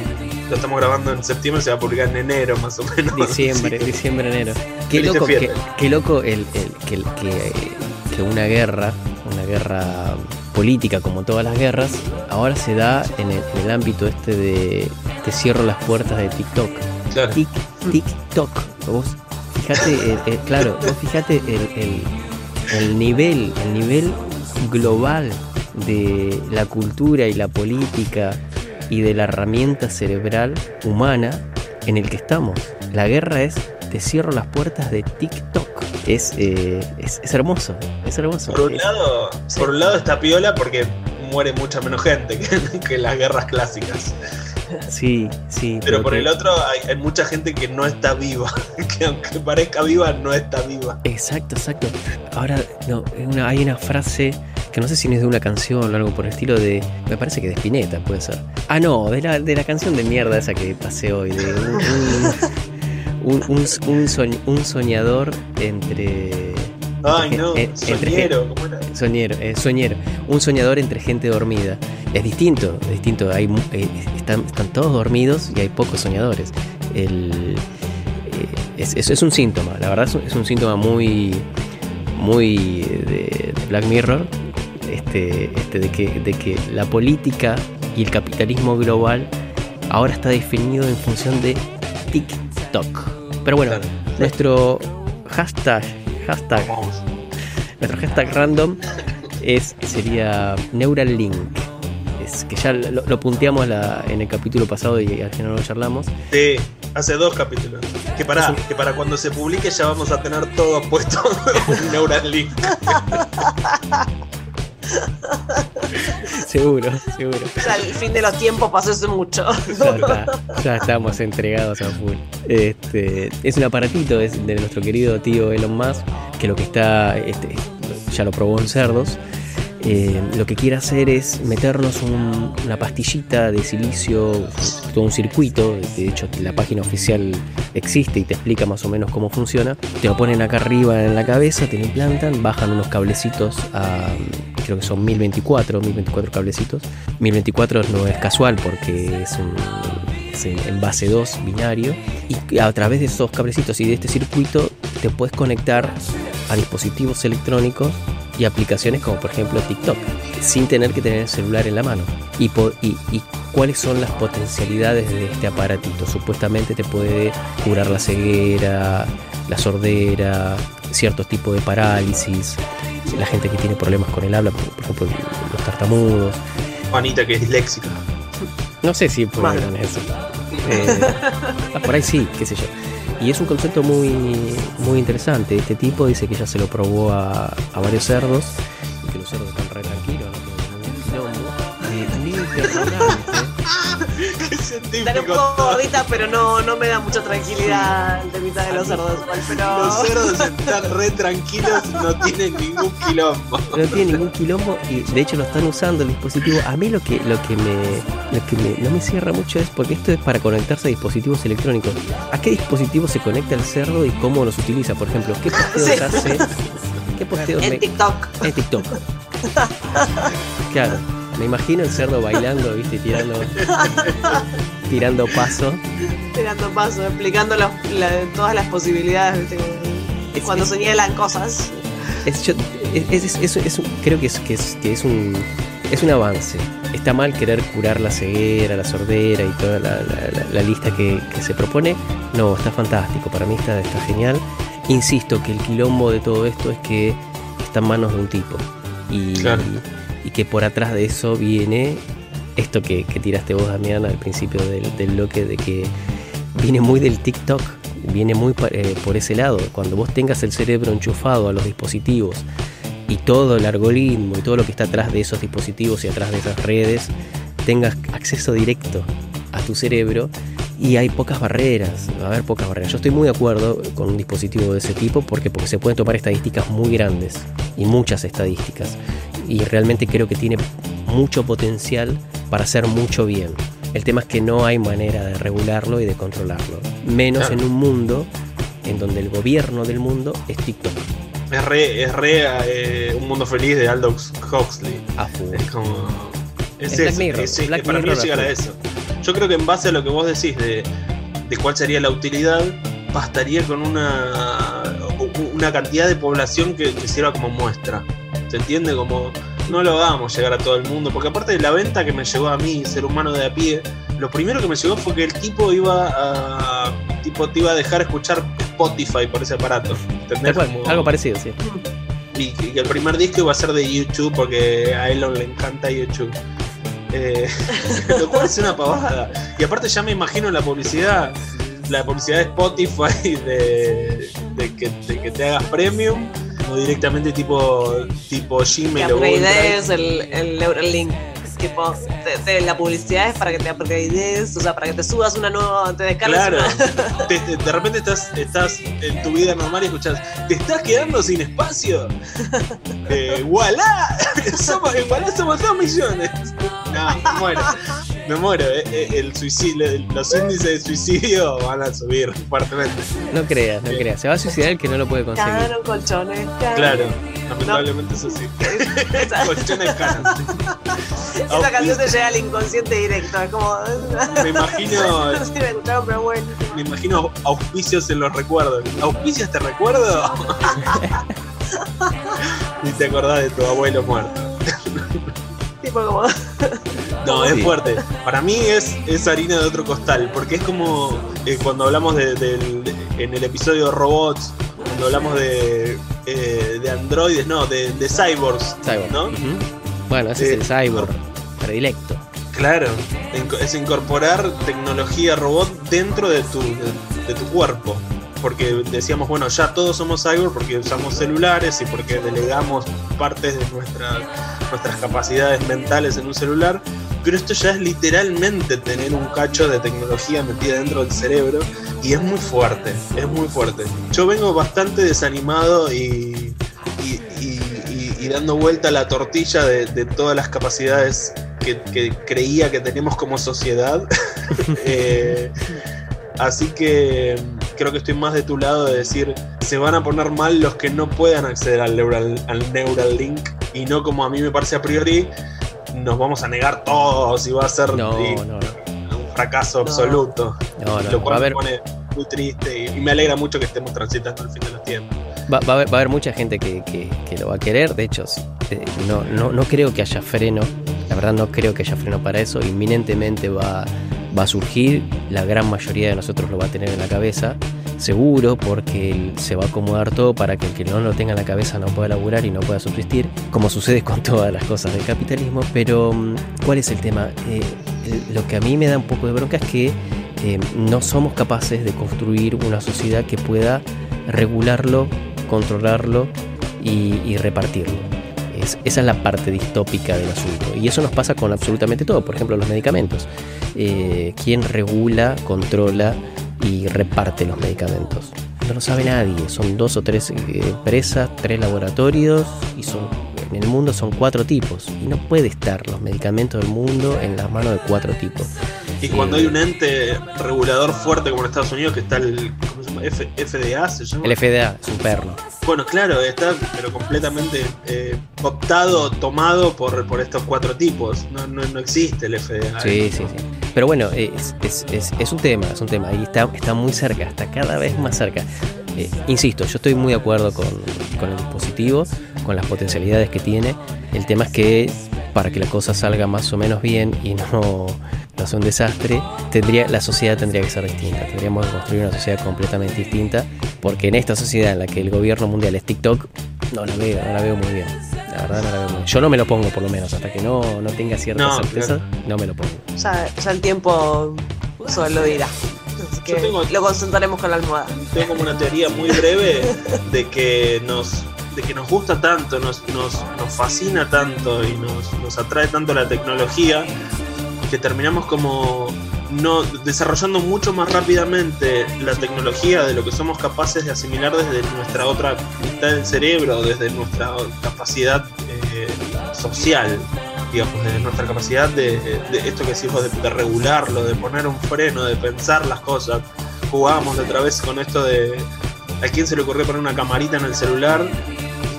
Lo estamos grabando en septiembre, se va a publicar en enero más o menos. Diciembre, diciembre, enero. Qué loco, qué loco el, el- que, el- que, que una guerra, una guerra política como todas las guerras, ahora se da en el, en el ámbito este de te cierro las puertas de TikTok. Claro. Tic, TikTok. Vos fíjate, el- el- claro, vos fíjate el nivel, el nivel global de la cultura y la política y de la herramienta cerebral humana en el que estamos. La guerra es te cierro las puertas de TikTok. Es, eh, es, es hermoso, es hermoso. Por un Es- lado, por un lado está piola porque muere mucha menos gente que, las guerras clásicas. sí, sí. Pero por que- el otro hay, hay mucha gente que no está viva. Que aunque parezca viva, no está viva. Exacto, exacto. Ahora, no, una- hay una frase que no sé si es de una canción o algo por el estilo de. Me parece que de Spinetta puede ser. Ah, no, de la, de la canción de mierda esa que pasé hoy. De un, un, un, un soñ- un soñador entre. Ay, no, eh, entre- soñero, ¿cómo era? Soñero, eh, soñero. Un soñador entre gente dormida. Es distinto, es distinto. Hay, eh, están, están todos dormidos y hay pocos soñadores. El, eh, es, es- es un síntoma, la verdad es un, es un síntoma muy, muy de, de Black Mirror. Este, este, de, que, de que la política y el capitalismo global ahora está definido en función de TikTok. Pero bueno, Claro. nuestro hashtag, hashtag Vamos. nuestro hashtag random es, sería Neuralink. Es que ya lo, lo punteamos la- en el capítulo pasado y al final lo charlamos. Sí, hace dos capítulos. Que para, que para cuando se publique ya vamos a tener todo puesto un Neuralink. Seguro, seguro. Ya el fin de los tiempos pasó hace mucho. Ya, está, ya estamos entregados a full. Este, es un aparatito es de nuestro querido tío Elon Musk, que lo que está, este, ya lo probó en cerdos. Eh, lo que quiere hacer es meternos un- una pastillita de silicio, todo un circuito. De hecho, la página oficial existe y te explica más o menos cómo funciona. Te lo ponen acá arriba en la cabeza, te lo implantan, bajan unos cablecitos a, creo que son 1024, 1024 cablecitos. 1024 no es casual porque es un en base 2 binario y a través de esos cablecitos y de este circuito te puedes conectar a dispositivos electrónicos y aplicaciones como por ejemplo TikTok sin tener que tener el celular en la mano y, po- y, y cuáles son las potencialidades de este aparatito supuestamente te puede curar la ceguera la sordera ciertos tipos de parálisis la gente que tiene problemas con el habla por, por ejemplo los tartamudos Juanita, que es disléxica. no sé si pueden eso. Eh, ah, por ahí sí, qué sé yo. Y es un concepto muy, muy interesante. Este tipo dice que ya se lo probó a, a varios cerdos y que los cerdos están re tranquilos, no tienen ningún quilombo. Eh, Estaré un poco gordita, pero no, no me da mucha tranquilidad de mitad de los cerdos. Pero... Los cerdos están re tranquilos, no tienen ningún quilombo. No tiene ningún quilombo y de hecho lo están usando el dispositivo. A mí lo que, lo que me, lo que me- no me cierra mucho es porque esto es para conectarse a dispositivos electrónicos. ¿A qué dispositivo se conecta el cerdo y cómo los utiliza? Por ejemplo, ¿qué posteos Sí. hace? ¿Qué posteos En me- TikTok. en TikTok? Claro, me imagino el cerdo bailando, viste, tirando, tirando paso. Tirando paso, explicando los- la- todas las posibilidades. ¿viste? Es- Cuando es- señalan cosas. Es, yo- es- es- es- es un- creo que es, que es, que es un es un avance. está mal querer curar la ceguera, la sordera y toda la, la- la- la lista que, que se propone. No, está fantástico, para mí está, está genial. Insisto que el quilombo de todo esto es que está en manos de un tipo. Y, Claro. Y que por atrás de eso viene esto que, tiraste vos, Damián, al principio del, bloque, de que viene muy del TikTok, viene muy eh, por ese lado. Cuando vos tengas el cerebro enchufado a los dispositivos y todo el algoritmo y todo lo que está atrás de esos dispositivos y atrás de esas redes, tengas acceso directo a tu cerebro y hay pocas barreras, va a haber pocas barreras. Yo estoy muy de acuerdo con un dispositivo de ese tipo porque, porque se pueden tomar estadísticas muy grandes y muchas estadísticas y realmente creo que tiene mucho potencial para hacer mucho bien. El tema es que no hay manera de regularlo y de controlarlo, menos Claro. en un mundo en donde el gobierno del mundo es TikTok. Es re, es re eh, un mundo feliz de Aldous Huxley. A full. Es como. Es, Es eso, es- Black para mí Mirror es llegar a eso. Yo creo que en base a lo que vos decís de, de cuál sería la utilidad, bastaría con una, una cantidad de población que, que sirva como muestra. ¿Se entiende? Como no lo hagamos llegar a todo el mundo. Porque aparte de la venta que me llegó a mí, ser humano de a pie, lo primero que me llegó fue que el tipo iba a. Tipo, te iba a dejar escuchar Spotify por ese aparato. ¿Entendés? Tal cual, Como- algo parecido, sí. y que que el primer disco iba a ser de YouTube porque a Elon le encanta YouTube. Eh, lo cual es una pavada. Y aparte ya me imagino la publicidad, la publicidad de Spotify de, de que, de que te hagas premium o directamente tipo tipo Gmail o Google Drive. upgradees el, el Neuralink. Tipo, te- te- la publicidad es para que te upgradees, o sea, para que te subas una nueva, te descargues Claro, una. Te- te- de repente estás, estás en tu vida normal y escuchas, ¿te estás quedando sin espacio? Eh, ¡Voilà! Somos, en Voilà somos dos millones. No, me muero. Me muero. eh, eh, El suicidio, los índices de suicidio van a subir fuertemente. No creas, no creas. Se va a suicidar el que no lo puede conseguir. Cagaron colchones. Claro, lamentablemente eso sí. Colchones caras. Esa canción te llega al inconsciente directo. Es como. Me imagino, No sé si me escucharon, pero bueno. me imagino auspicios en los recuerdos. ¿Auspicios te recuerdo? y te acordás de tu abuelo muerto. Tipo como. No, es fuerte. Para mí es, es harina de otro costal, porque es como eh, cuando hablamos de, en el episodio de robots, cuando hablamos de, eh, de androides, no, de, de cyborgs, Cyborg. Bueno, ese Eh, es el cyborg predilecto. Claro, es incorporar tecnología robot dentro de tu, de, tu cuerpo. Porque decíamos, bueno, ya todos somos cyborg porque usamos celulares y porque delegamos partes de nuestra- nuestras capacidades mentales en un celular. Pero esto ya es literalmente tener un cacho de tecnología metida dentro del cerebro y es muy fuerte, es muy fuerte. Yo vengo bastante desanimado y, y, dando vuelta a la tortilla de todas las capacidades que, que creía que tenemos como sociedad. Eh, así que mm, creo que estoy más de tu lado de decir, se van a poner mal los que no puedan acceder al Neural, al Neural Link y no como a mí me parece a priori, nos vamos a negar todos y va a ser No, y- no, no. un fracaso absoluto. No, no, lo va cual a haber, me pone muy triste y, y me alegra mucho que estemos transitando el fin de los tiempos. va, va a haber, va a haber mucha gente que, que- que lo va a querer. De hecho, eh, no, no, no creo que haya freno. La verdad no creo que haya freno para eso. Inminentemente va, a surgir. La gran mayoría de nosotros lo va a tener en la cabeza. Seguro, porque se va a acomodar todo para que el que no lo tenga en la cabeza no pueda laburar y no pueda subsistir, como sucede con todas las cosas del capitalismo. Pero, mm, ¿cuál es el tema? Eh, lo que a mí me da un poco de bronca es que eh, no somos capaces de construir una sociedad que pueda regularlo, controlarlo y repartirlo. Es- esa es la parte distópica del asunto. Y eso nos pasa con absolutamente todo. Por ejemplo, los medicamentos. Eh, ¿Quién regula, controla y reparte los medicamentos? No lo sabe nadie. Son dos o tres eh, empresas, tres laboratorios y son en el mundo son cuatro tipos. Y no puede estar los medicamentos del mundo en las manos de cuatro tipos. Y cuando Eh, hay un ente regulador fuerte como en Estados Unidos, que está el ¿cómo se llama? F- FDA, se llama. El FDA es un perno. Bueno, claro, está pero completamente eh, optado, tomado por, por estos cuatro tipos. No, no, no existe el FDA. Sí, sí, sí. Pero bueno, es, es- es- es un tema, es un tema. Y está, está muy cerca, está cada vez más cerca. Eh, insisto, yo estoy muy de acuerdo con, con el dispositivo, con las potencialidades que tiene. El tema es que para que la cosa salga más o menos bien y no, no sea un desastre, tendría, la sociedad tendría que ser distinta. Tendríamos que construir una sociedad completamente distinta, porque en esta sociedad en la que el gobierno mundial es TikTok, no la veo, no la veo muy bien. La verdad no la veo muy bien. Yo no me lo pongo por lo menos, hasta que no, no tenga cierta No, certeza, no me lo pongo. Ya, ya el tiempo solo lo dirá. Así que Yo tengo- lo concentraremos con la almohada. Tengo como una teoría muy breve de que nos, de que nos gusta tanto, nos, nos, nos fascina tanto y nos, nos atrae tanto la tecnología que terminamos como no desarrollando mucho más rápidamente la tecnología de lo que somos capaces de asimilar desde nuestra otra mitad del cerebro, desde nuestra capacidad eh, social, digamos, desde nuestra capacidad de, de esto que decimos de, de regularlo, de poner un freno, de pensar las cosas. Jugábamos otra vez con esto de a quién se le ocurrió poner una camarita en el celular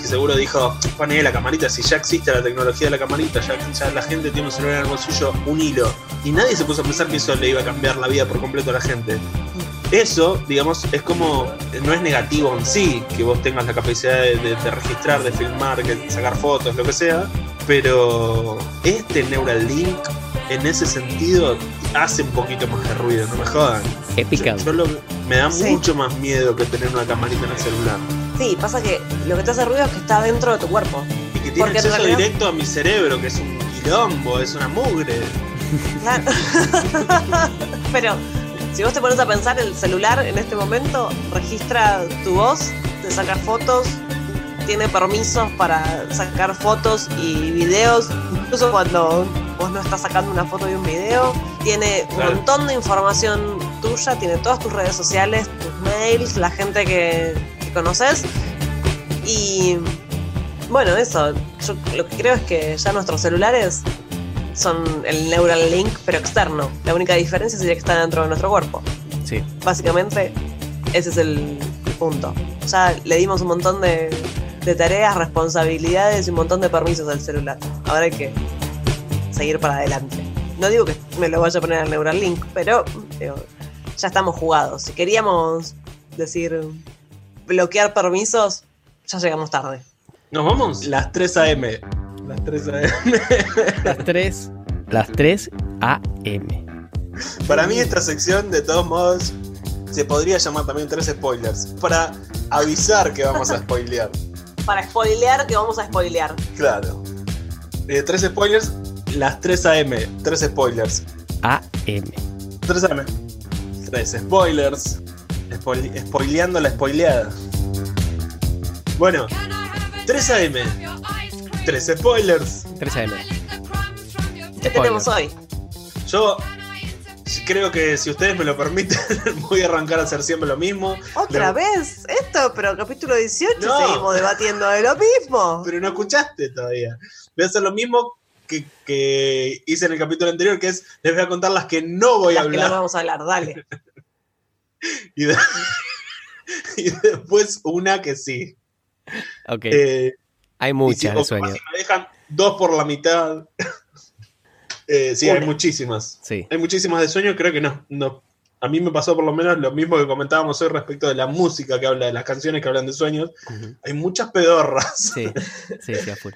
que seguro dijo, pone la camarita, si ya existe la tecnología de la camarita, ya, ya la gente tiene un celular en el bolsillo, un hilo. Y nadie se puso a pensar que eso le iba a cambiar la vida por completo a la gente. Eso, digamos, es como, no es negativo en sí, que vos tengas la capacidad de, de- de registrar, de filmar, que sacar fotos, lo que sea, pero este Neuralink, en ese sentido, hace un poquito más de ruido, no me jodan. Es Yo- picante. yo lo- me da Sí. mucho más miedo que tener una camarita en el celular. Sí, pasa que lo que te hace ruido es que está dentro de tu cuerpo. Y que tiene acceso realidad- directo a mi cerebro, que es un quilombo, es una mugre. Claro. Pero si vos te pones a pensar, el celular en este momento registra tu voz, te saca fotos, tiene permisos para sacar fotos y videos, incluso cuando vos no estás sacando una foto y un video. Tiene un montón de información tuya, tiene todas tus redes sociales, tus mails, la gente que conoces. Y bueno, eso, yo lo que creo es que ya nuestros celulares son el Neuralink, pero externo. La única diferencia sería que están dentro de nuestro cuerpo. Sí. Básicamente, ese es el punto. Ya le dimos un montón de, de tareas, responsabilidades y un montón de permisos al celular. Ahora hay que seguir para adelante. No digo que me lo vaya a poner al Neuralink, pero digo, ya estamos jugados. Si queríamos decir bloquear permisos, ya llegamos tarde. ¿Nos vamos? Las 3 AM. Las 3 AM. Las 3, las 3 AM. Para mí esta sección, de todos modos, se podría llamar también tres spoilers. Para avisar que vamos a spoilear. Para spoilear, que vamos a spoilear. Claro. Eh, tres spoilers, las 3 AM. Tres spoilers. AM. 3 AM. Tres spoilers. Spoil- spoileando la spoileada. Bueno, 3 AM. Tres spoilers. 3 AM. ¿Qué tenemos hoy? Yo creo que si ustedes me lo permiten, voy a arrancar a hacer siempre lo mismo. ¿Otra vez? Esto, pero capítulo 18 No. seguimos debatiendo de lo mismo. Pero no escuchaste todavía. Voy a hacer lo mismo que, que hice en el capítulo anterior, que es les voy a contar las que no voy a Las que no hablar. vamos a hablar, dale. Y, de- y después una que sí. Ok. Eh, Hay si- muchas de sueño. si me dejan dos por la mitad. Eh, sí, hay muchísimas. Sí. Hay muchísimas de sueño, creo que no, no. A mí me pasó por lo menos lo mismo que comentábamos hoy respecto de la música que habla, de las canciones que hablan de sueños. Hay muchas pedorras, Sí, sí, sí, a full.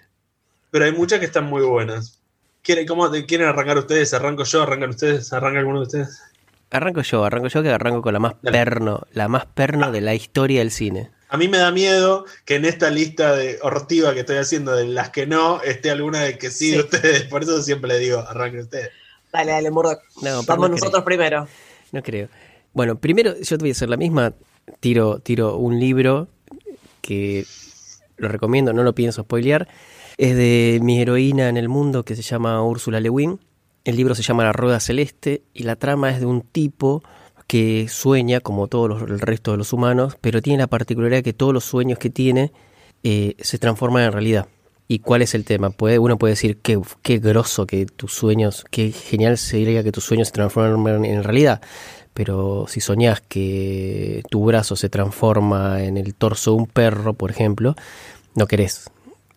pero hay muchas que están muy buenas. ¿Quieren, cómo, ¿Quieren arrancar ustedes? ¿Arranco yo? ¿Arrancan ustedes? ¿Arranca alguno de ustedes? Arranco yo, arranco yo que arranco con la más Dale. perno, la más perno de la historia del cine. A mí me da miedo que en esta lista de hortiva que estoy haciendo de las que no esté alguna de que sí, de ustedes. Por eso siempre le digo, arranquen ustedes. Dale, dale, Murdoch. No, Vamos no nosotros primero. No creo. Bueno, primero yo te voy a hacer la misma. Tiro, tiro un libro que lo recomiendo, no lo pienso spoilear. Es de mi heroína en el mundo que se llama Úrsula Le Guin. El libro se llama La Rueda Celeste y la trama es de un tipo que sueña como todo los- el resto de los humanos, pero tiene la particularidad que todos los sueños que tiene eh, se transforman en realidad. ¿Y cuál es el tema? Uno puede decir qué, qué grosso que tus sueños, qué genial sería que tus sueños se transformen en realidad. Pero si soñás que tu brazo se transforma en el torso de un perro, por ejemplo, no querés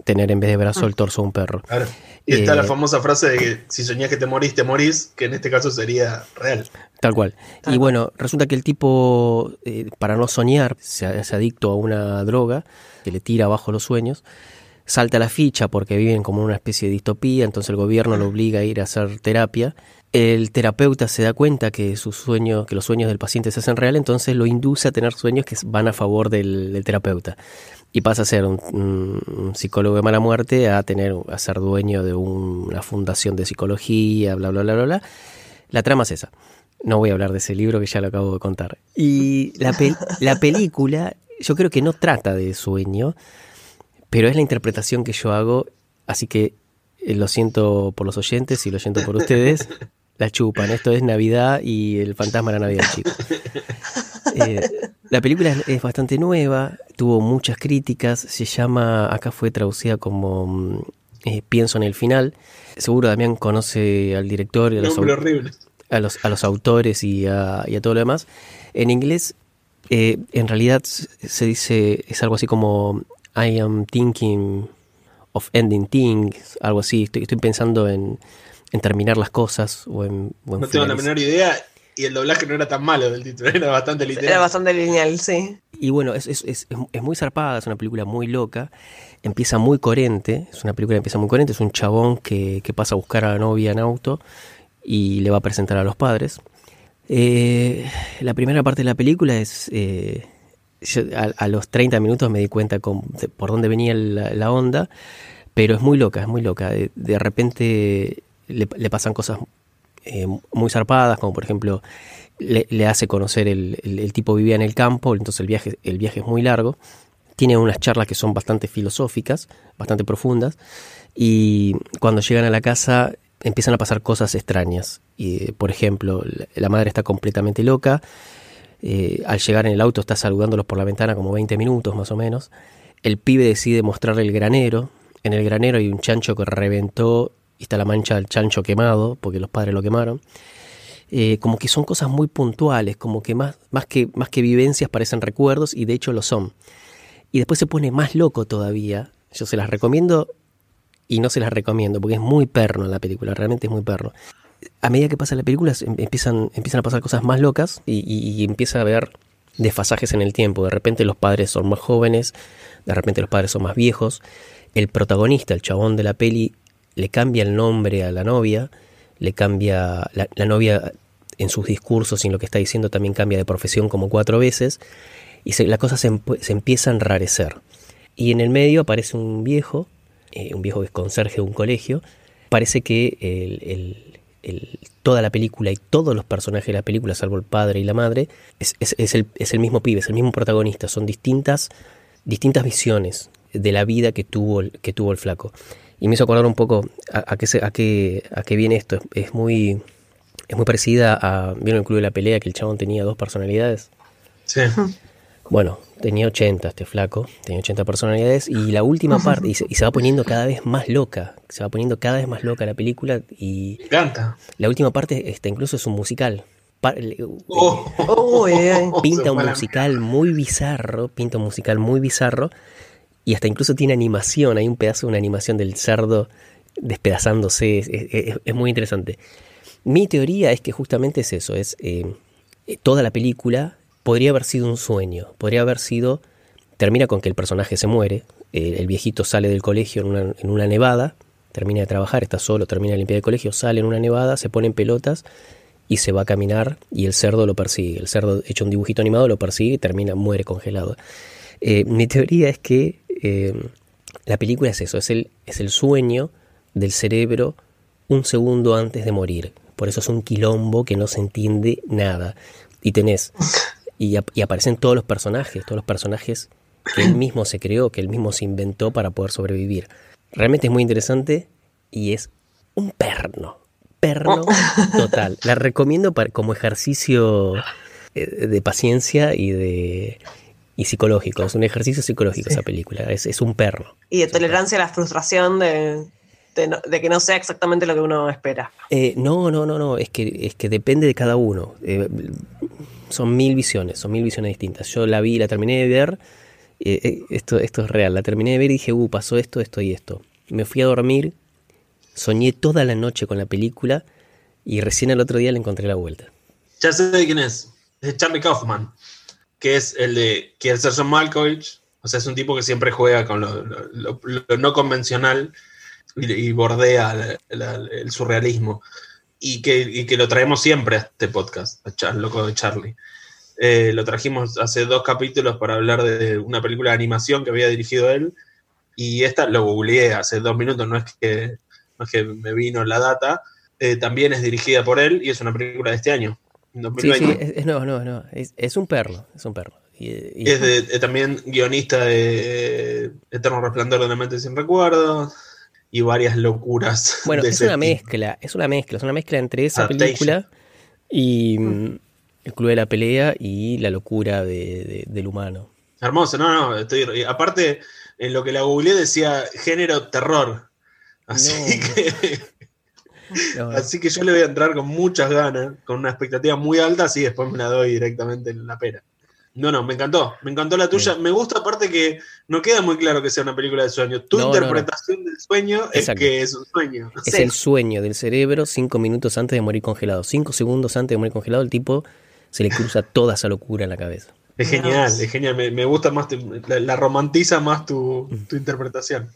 tener en vez de brazo el torso de un perro. Claro. Y está Eh, la famosa frase de que si soñás que te morís, te morís, que en este caso sería real. Tal cual. Tal y bueno, resulta que el tipo, eh, para no soñar, se, se adicto a una droga que le tira abajo los sueños, salta la ficha porque viven como una especie de distopía, entonces el gobierno lo obliga a ir a hacer terapia. El terapeuta se da cuenta que sus sueños, que los sueños del paciente se hacen real, entonces lo induce a tener sueños que van a favor del, del terapeuta. Y pasa a ser un, psicólogo de mala muerte a tener, a ser dueño de un- una fundación de psicología, bla bla bla bla bla. La trama es esa. No voy a hablar de ese libro que ya lo acabo de contar. Y la, la película, yo creo que no trata de sueño, pero es la interpretación que yo hago, así que eh, lo siento por los oyentes y lo siento por ustedes. La chupan, esto es Navidad y el fantasma de la Navidad, chicos. Eh, la película es, bastante nueva, tuvo muchas críticas, se llama, acá fue traducida como mm, eh, Pienso en el final. Seguro Damián conoce al director y a los, a los, a los autores y a, y a todo lo demás. En inglés, eh, en realidad se dice, es algo así como I am thinking of ending things, algo así. Estoy, estoy pensando en, en terminar las cosas o en, o en No tengo la menor idea. Y el doblaje no era tan malo del título, era bastante literal. Era bastante lineal, sí. Y bueno, es, es, es, es muy zarpada, es una película muy loca, empieza muy coherente, es una película que empieza muy coherente, es un chabón que, que pasa a buscar a la novia en auto y le va a presentar a los padres. Eh, la primera parte de la película es... eh, yo a, a los 30 minutos me di cuenta con- de por dónde venía la, la onda, pero es muy loca, es muy loca. De, de repente le, le pasan cosas eh, muy zarpadas, como por ejemplo le, hace conocer el, el- tipo vivía en el campo, entonces el viaje, el viaje es muy largo. Tiene unas charlas que son bastante filosóficas, bastante profundas, y cuando llegan a la casa empiezan a pasar cosas extrañas. Y, por ejemplo, la- la madre está completamente loca, eh, al llegar en el auto está saludándolos por la ventana como 20 minutos más o menos. El pibe decide mostrarle el granero. En el granero hay un chancho que reventó y está la mancha del chancho quemado porque los padres lo quemaron. Eh, como que son cosas muy puntuales, como que más, más que más que vivencias parecen recuerdos y de hecho lo son. Y después se pone más loco todavía. Yo se las recomiendo y no se las recomiendo porque es muy perno la película, realmente es muy perno a medida que pasa la película em- empiezan, empiezan a pasar cosas más locas y, y- y empieza a haber desfasajes en el tiempo. De repente los padres son más jóvenes, de repente los padres son más viejos. El protagonista, el chabón de la peli, le cambia el nombre a la novia, le cambia la, novia en sus discursos y en lo que está diciendo también cambia de profesión como cuatro veces y la cosa se, empieza a enrarecer. Y en el medio aparece un viejo, eh, un viejo que es conserje de un colegio. Parece que toda la película y todos los personajes de la película, salvo el padre y la madre, es, es- el, mismo pibe, es el mismo protagonista. Son distintas, distintas visiones de la vida que tuvo, que tuvo el flaco. Y me hizo acordar un poco a, a qué, se- a, qué, a qué viene esto. Es, es muy, es muy parecida a. ¿Vieron el club de la pelea que el chabón tenía dos personalidades? Sí. Bueno, tenía 80 este flaco, tenía 80 personalidades y la última parte, y se, y se va poniendo cada vez más loca, se va poniendo cada vez más loca la película y Me encanta. la última parte este, incluso es un musical. Pa- Oh. Ay. pinta un musical muy bizarro, pinta un musical muy bizarro y hasta incluso tiene animación, hay un pedazo de una animación del cerdo despedazándose, es, muy interesante. Mi teoría es que justamente es eso, es eh, toda la película podría haber sido un sueño, podría haber sido, termina con que el personaje se muere, el viejito sale del colegio en una, en una nevada, termina de trabajar, está solo, termina de limpiar el colegio, sale en una nevada, se pone en pelotas y se va a caminar y el cerdo lo persigue. El cerdo, hecho un dibujito animado, lo persigue y termina, muere congelado. Eh, mi teoría es que eh, la película es eso, es el, es el sueño del cerebro un segundo antes de morir. Por eso es un quilombo que no se entiende nada. Y tenés, y, ap- y aparecen todos los personajes, todos los personajes que él mismo se creó, que él mismo se inventó para poder sobrevivir. Realmente es muy interesante y es un perno, perno total. La recomiendo para, como ejercicio eh, de paciencia y de y psicológico. Es un ejercicio psicológico esa película. Es, es un perno. Y de tolerancia a la frustración de, de, no- de que no sea exactamente lo que uno espera. Eh, no, no, no, no. Es que, es que depende de cada uno. Eh, son mil visiones, son mil visiones distintas. Yo la vi, la terminé de ver. eh, esto, esto es real. La terminé de ver y dije, uh, pasó esto, esto y esto. Me fui a dormir, soñé toda la noche con la película y recién al otro día le encontré la vuelta. Ya sé de quién es. Es Charlie Kaufman, que es el de John Malkovich, O sea, es un tipo que siempre juega con lo, no convencional y, bordea el surrealismo. Y que, y que lo traemos siempre a este podcast, a Char- Loco de Charlie. Eh, lo trajimos hace dos capítulos para hablar de una película de animación que había dirigido él. Y esta lo googleé hace dos minutos, no es que, no es que me vino la data. Eh, también es dirigida por él y es una película de este año, Sí, 2020. sí, es, es nuevo, nuevo, nuevo. Es, es un perro, es un perro. Y, y- Es de- eh, también guionista de eh, Eterno Resplandor de la Mente Sin Recuerdos y varias locuras. bueno, es una tipo. mezcla, es una mezcla, es una mezcla entre esa Adaptation. película y mm, El Club de la Pelea y la locura de- de- del humano. Hermoso, no, no, estoy. y Aparte, en lo que la googleé decía género terror. Así No. que. No, Así que yo le voy a entrar con muchas ganas, con una expectativa muy alta, así después me la doy directamente en la pera. No, no, me encantó, me encantó la tuya. Me gusta aparte que no queda muy claro que sea una película de sueño. Tu No, no, no. interpretación del sueño es que es un sueño. Es Sí. el sueño del cerebro cinco minutos antes de morir congelado. Cinco segundos antes de morir congelado, el tipo se le cruza toda esa locura en la cabeza. Es genial, es genial. Me, me gusta más, la, la romantiza más tu, tu interpretación.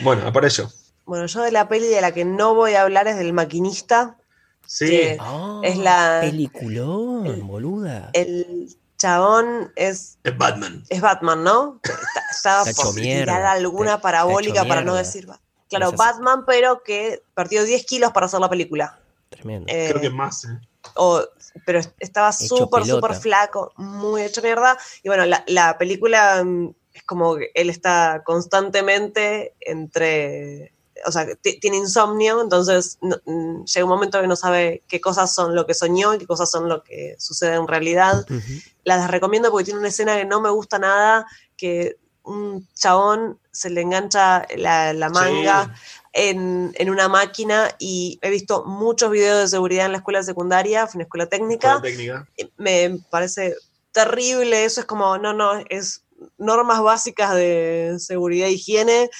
Bueno, apareció. Bueno, yo de la peli de la que no voy a hablar es del maquinista. Sí, que es la- Peliculón, boluda. El chabón es, es Batman. es Batman, ¿no? Está, está Está por tirar alguna parabólica para no decir. Claro. Batman, pero que perdió 10 kilos para hacer la película. Tremendo. Eh, Creo que más. ¿eh? o- pero estaba súper, súper flaco, muy hecho mierda. Y bueno, la, la película mm, es como que él está constantemente entre. O sea, ti- tiene insomnio, entonces no- mm, llega un momento que no sabe qué cosas son lo que soñó y qué cosas son lo que sucede en realidad. Ujú. Las recomiendo porque tiene una escena que no me gusta nada, que un chabón se le engancha la, la manga en, en una máquina y he visto muchos videos de seguridad en la escuela secundaria, fue una escuela Sí, técnica, con la técnica. me parece terrible, eso es como, no, no, es normas básicas de seguridad e higiene,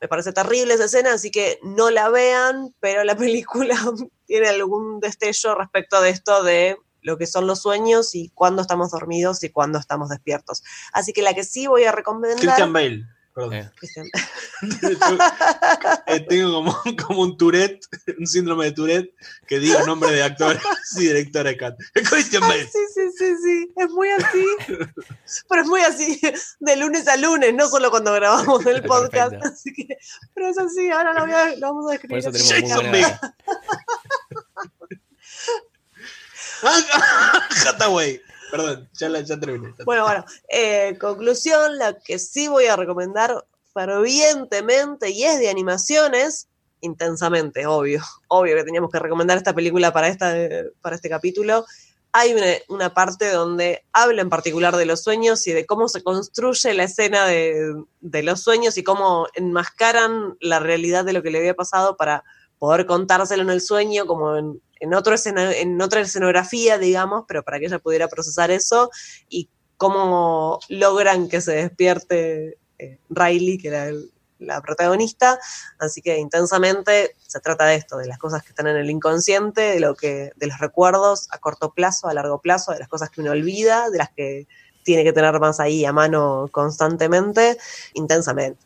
me parece terrible esa escena, así que no la vean, pero la película tiene algún destello respecto de esto de lo que son los sueños y cuándo estamos dormidos y cuándo estamos despiertos. Así que la que sí voy a recomendar... Christian Bale. Perdón. Eh. Eh, Tengo como, como un Tourette, un síndrome de Tourette, que digo nombre de actor y director de Cat. Christian Bale. sí, sí, sí, sí, es muy así. Pero es muy así, de lunes a lunes, no solo cuando grabamos el podcast. Así que, pero es así, ahora lo, voy a- lo vamos a Por describir. eso tenemos muy Jason buena Biggs. Hathaway. Perdón, ya, la, ya terminé. Bueno, bueno, eh, conclusión, la que sí voy a recomendar fervientemente y es de animaciones, intensamente, obvio, obvio que teníamos que recomendar esta película para, esta, para este capítulo. Hay una, una parte donde habla en particular de los sueños y de cómo se construye la escena de, de los sueños y cómo enmascaran la realidad de lo que le había pasado para poder contárselo en el sueño, como en, en, otro escena- en otra escenografía, digamos, pero para que ella pudiera procesar eso y cómo logran que se despierte eh, Riley, que era el- la protagonista. Así que intensamente se trata de esto, de las cosas que están en el inconsciente, de lo que, de los recuerdos a corto plazo, a largo plazo, de las cosas que uno olvida, de las que tiene que tener más ahí a mano constantemente, intensamente.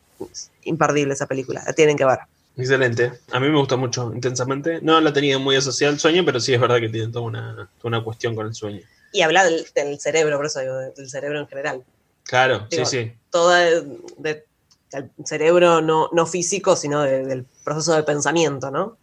Imperdible esa película, la tienen que ver. Excelente. A mí me gusta mucho, intensamente. No la tenía muy asociada al sueño, pero sí es verdad que tiene toda una, toda una cuestión con el sueño. Y habla del, del cerebro, por eso digo, del cerebro en general. Claro, Digo, sí, sí. Todo de- de- del cerebro no, no físico, sino de- del proceso de pensamiento, ¿no?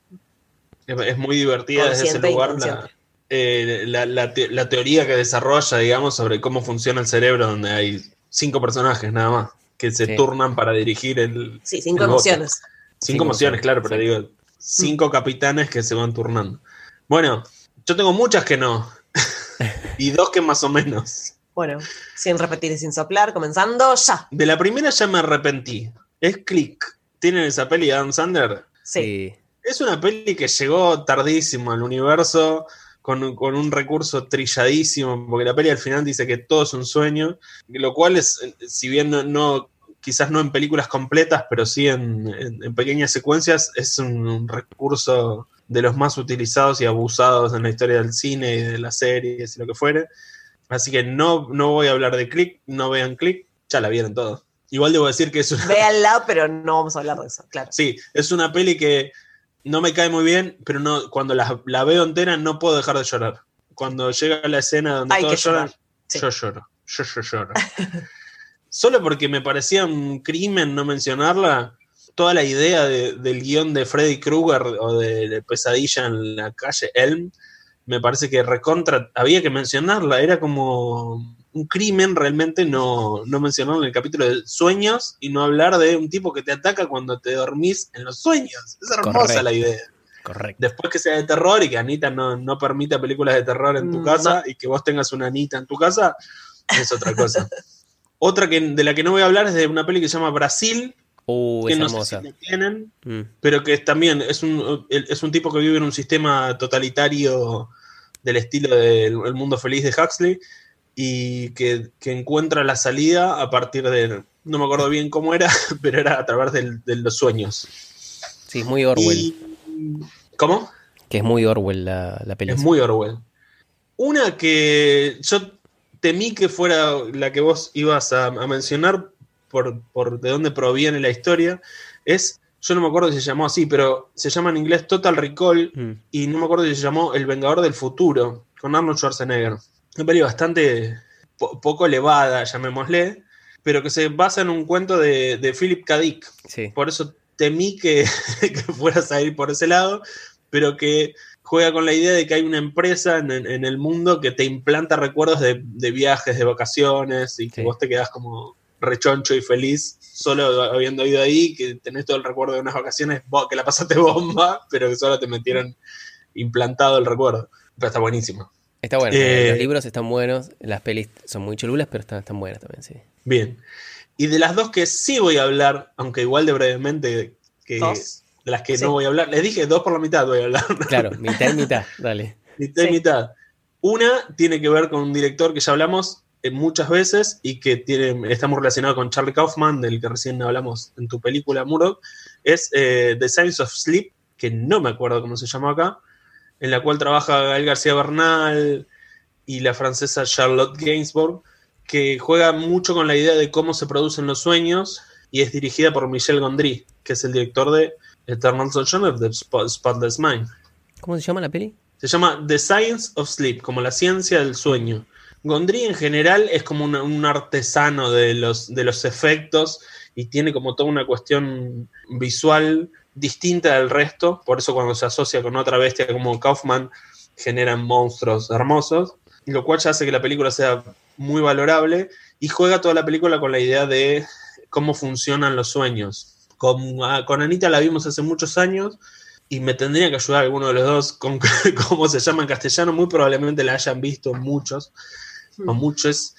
Es, es muy divertida desde ese lugar la, eh, la, la te- la teoría que desarrolla, digamos, sobre cómo funciona el cerebro, donde hay cinco personajes nada más que se Sí. turnan para dirigir el. Sí, cinco El emociones. Cinco emociones, claro, pero sí. digo, cinco capitanes que se van turnando. Bueno, yo tengo muchas que no. y dos que más o menos. Bueno, sin repetir y sin soplar, comenzando ya. De la primera ya me arrepentí. Es Click. ¿Tienen esa peli de Adam Sandler? Sí. Sí. Es una peli que llegó tardísimo al universo, con, con un recurso trilladísimo, porque la peli al final dice que todo es un sueño, lo cual es, eh, si bien no, no- quizás no en películas completas, pero sí en, en- en pequeñas secuencias, es un, un recurso de los más utilizados y abusados en la historia del cine y de las series y lo que fuere. Así que no, no voy a hablar de Click, no vean Click, ya la vieron todos. Igual debo decir que es una, Véanla, pero no vamos a hablar de eso, claro. sí, es una peli que no me cae muy bien, pero no, cuando la, la veo entera no puedo dejar de llorar. Cuando llega la escena donde Hay todos lloran, sí. yo lloro, yo, yo lloro. Solo porque me parecía un crimen no mencionarla, toda la idea de- del guion de Freddy Krueger o de, de Pesadilla en la calle Elm, me parece que recontra, había que mencionarla, era como un crimen realmente no, no mencionarlo en el capítulo de sueños y no hablar de un tipo que te ataca cuando te dormís en los sueños. Es hermosa Correcto. la idea. Correcto. Después que sea de terror y que Anita no, no permita películas de terror en tu Mm, casa y que vos tengas una Anita en tu casa, es otra cosa. otra que, de la que no voy a hablar es de una peli que se llama Brasil, Uh, que es no hermosa. sé si la tienen, Mm. pero que es también es un, es un tipo que vive en un sistema totalitario del estilo del El Mundo Feliz de Huxley y que, que encuentra la salida a partir de, no me acuerdo bien cómo era, pero era a través del- de los sueños. Sí, es muy Orwell. Y- ¿Cómo? Que es muy Orwell la, la película. Es muy Orwell. Una que yo temí que fuera la que vos ibas a, a mencionar por, por de dónde proviene la historia es, yo no me acuerdo si se llamó así, pero se llama en inglés Total Recall Mm. y no me acuerdo si se llamó El Vengador del Futuro, con Arnold Schwarzenegger. Una peli bastante po- poco elevada, llamémosle, pero que se basa en un cuento de, de Philip K. Dick. Sí. Por eso temí que, que fueras a ir por ese lado, pero que juega con la idea de que hay una empresa en, en- en el mundo que te implanta recuerdos de, de viajes, de vacaciones, y que vos te quedás como rechoncho y feliz solo habiendo ido ahí, que tenés todo el recuerdo de unas vacaciones, que la pasaste bomba, pero que solo te metieron implantado el recuerdo. Pero está buenísimo. Está bueno. Eh, Los libros están buenos, las pelis son muy chululas, pero están, están buenas también, sí. Bien. Y de las dos que sí voy a hablar, aunque igual de brevemente que Dos. De las que Sí. no voy a hablar, les dije dos por la mitad voy a hablar. Claro, mitad y mitad, dale. mitad y mitad. Una tiene que ver con un director que ya hablamos eh, muchas veces y que tiene, está muy relacionado con Charlie Kaufman, del que recién hablamos en tu película Murdoch, es eh, The Science of Sleep, que no me acuerdo cómo se llama acá, en la cual trabaja Gael García Bernal y la francesa Charlotte Gainsbourg, que juega mucho con la idea de cómo se producen los sueños y es dirigida por Michel Gondry, que es el director de Eternal Sunshine of the Spot- Spotless Mind. ¿Cómo se llama la peli? Se llama The Science of Sleep, como la ciencia del sueño. Gondry en general es como una- un artesano de los, de los efectos y tiene como toda una cuestión visual distinta del resto. Por eso cuando se asocia con otra bestia como Kaufman generan monstruos hermosos. Lo cual ya hace que la película sea muy valorable y juega toda la película con la idea de cómo funcionan los sueños. Con, ah, con Anita la vimos hace muchos años y me tendría que ayudar alguno de los dos con cómo se llama en castellano. Muy probablemente la hayan visto muchos o muchos.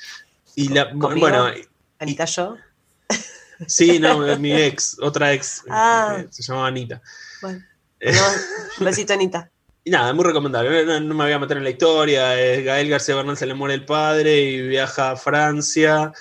Y la, ¿Conmigo? bueno, Anita, yo. sí, no, mi ex, otra ex, Ah. eh, se llamaba Anita. Bueno, Eh, no, besito, Anita. y nada, muy recomendable. No, no me voy a meter en la historia. eh, Gael García Bernal se le muere el padre y viaja a Francia.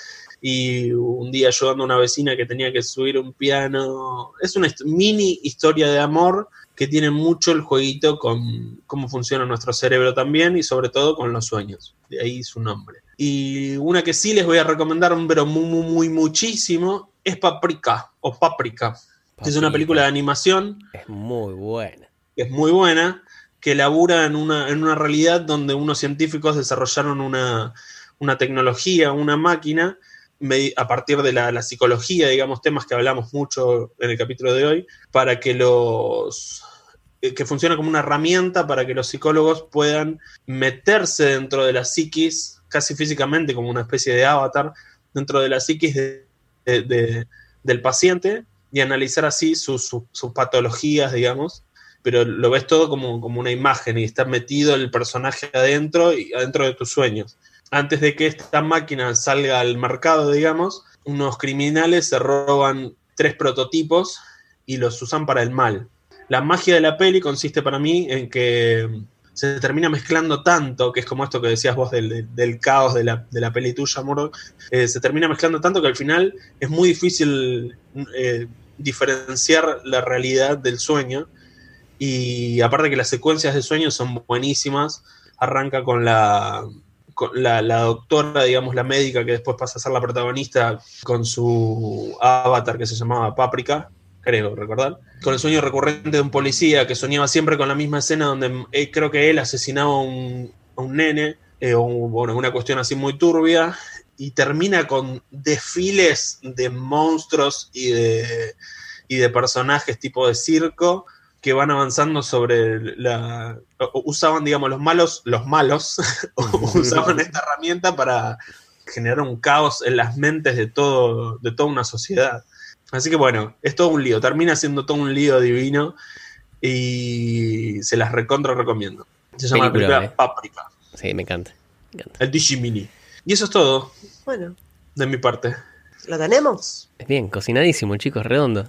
Y un día ayudando a una vecina que tenía que subir un piano. Es una mini historia de amor que tiene mucho el jueguito con cómo funciona nuestro cerebro también y sobre todo con los sueños. De ahí su nombre. Y una que sí les voy a recomendar, pero muy, muy, muy muchísimo, es Paprika o Paprika. Es una película de animación Es muy buena. es muy buena, que labura en una, en una realidad donde unos científicos desarrollaron una, una tecnología, una máquina, a partir de la, psicología, digamos, temas que hablamos mucho en el capítulo de hoy, para que los eh, que funciona como una herramienta para que los psicólogos puedan meterse dentro de la psiquis, casi físicamente como una especie de avatar, dentro de la psiquis de- de- de- del paciente y analizar así sus patologías, digamos, pero lo ves todo como, como una imagen y está metido el personaje adentro y adentro de tus sueños. Antes de que esta máquina salga al mercado, digamos, unos criminales se roban tres prototipos y los usan para el mal. La magia de la peli consiste para mí en que se termina mezclando tanto, que es como esto que decías vos del, caos de la, de la peli tuya, Murdoch, eh, se termina mezclando tanto que al final es muy difícil eh, diferenciar la realidad del sueño. Y aparte que las secuencias de sueños son buenísimas, arranca con la, la, la doctora, digamos, la médica que después pasa a ser la protagonista con su avatar que se llamaba Paprika, creo recordar, con el sueño recurrente de un policía que soñaba siempre con la misma escena donde eh, creo que él asesinaba a un, un nene, eh, o bueno, una cuestión así muy turbia, y termina con desfiles de monstruos y de, y de personajes tipo de circo que van avanzando sobre la... o- Usaban, digamos, los malos, los malos, usaban esta herramienta para generar un caos en las mentes de, todo, de toda una sociedad. Así que bueno, es todo un lío, termina siendo todo un lío divino y se las recontra recomiendo. Se llama la Película, eh. Paprika, Sí, me encanta. Me encanta. el Digimini. Y eso es todo Bueno, de mi parte. ¿lo tenemos? Bien, cocinadísimo, chicos, redondo.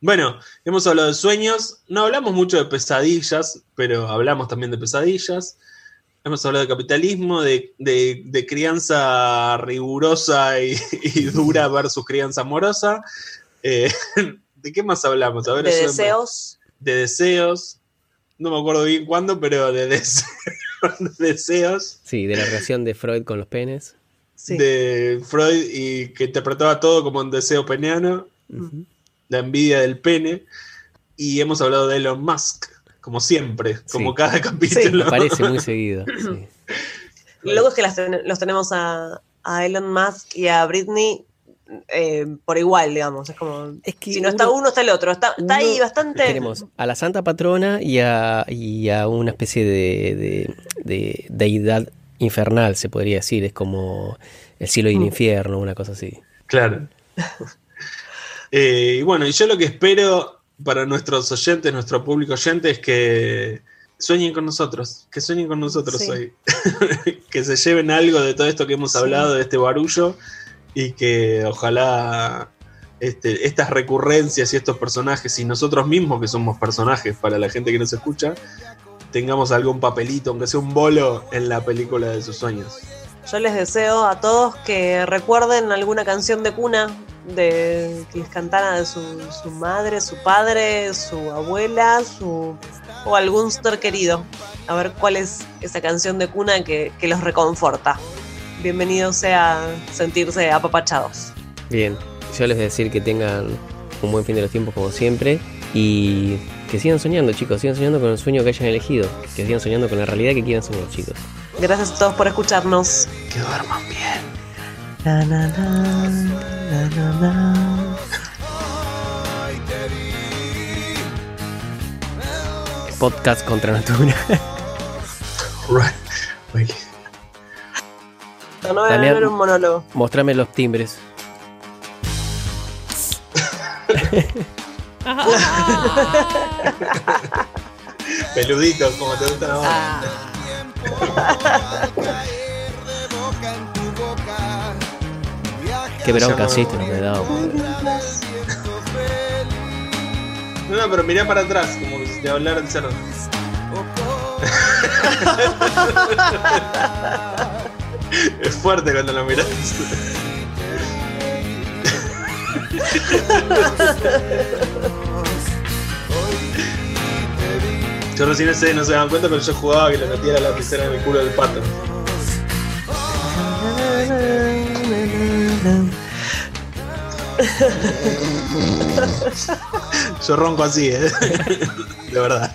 Bueno, hemos hablado de sueños, no hablamos mucho de pesadillas, pero hablamos también de pesadillas. Hemos hablado de capitalismo, de, de- de crianza rigurosa y, y dura versus crianza amorosa. Eh, ¿De qué más hablamos? A ver, De deseos. De deseos. No me acuerdo bien cuándo, pero de deseos. de deseos. Sí, de la relación de Freud con los penes. Sí. De Freud y que interpretaba todo como un deseo peniano. La envidia del pene. Y hemos hablado de Elon Musk, como siempre, como Sí. cada capítulo. Aparece muy seguido. sí. Lo loco es que las ten- los tenemos a, a Elon Musk y a Britney eh, por igual, digamos. Es como. Es que si no está uno- está el otro. Está, está ahí bastante. Tenemos a la Santa Patrona y a, y a una especie de, de- de deidad infernal, se podría decir. Es como el cielo y el Mm. infierno, una cosa así. Claro. Eh, y bueno, y yo lo que espero para nuestros oyentes, nuestro público oyente, es que sueñen con nosotros, que sueñen con nosotros Sí. hoy. que se lleven algo de todo esto que hemos Sí. hablado, de este barullo, y que ojalá este, estas recurrencias y estos personajes, y nosotros mismos que somos personajes para la gente que nos escucha, tengamos algún papelito, aunque sea un bolo, en la película de sus sueños. Yo les deseo a todos que recuerden alguna canción de cuna de que les cantara de su, su madre, su padre, su abuela, su o algún ser querido. A ver cuál es esa canción de cuna que, que los reconforta. Bienvenido sea sentirse apapachados. Bien, yo les voy a decir que tengan un buen fin de los tiempos como siempre y que sigan soñando, chicos, sigan soñando con el sueño que hayan elegido, que sigan soñando con la realidad que quieran soñar, chicos. Gracias a todos por escucharnos. Que duerman bien. Na, na, na, na, na, na. Podcast contra natura. Right. No, era un monólogo. Mostrame los timbres. Peluditos, como te gustan ahora. Qué bronca, sí, esto no me da. No, no, pero mirá para atrás, como si te hablara el cerdo. es fuerte cuando lo mirás. Yo recién sé, no se dan cuenta, pero yo jugaba que le metía la lapicera en el culo del pato. Yo ronco así, ¿eh? De verdad.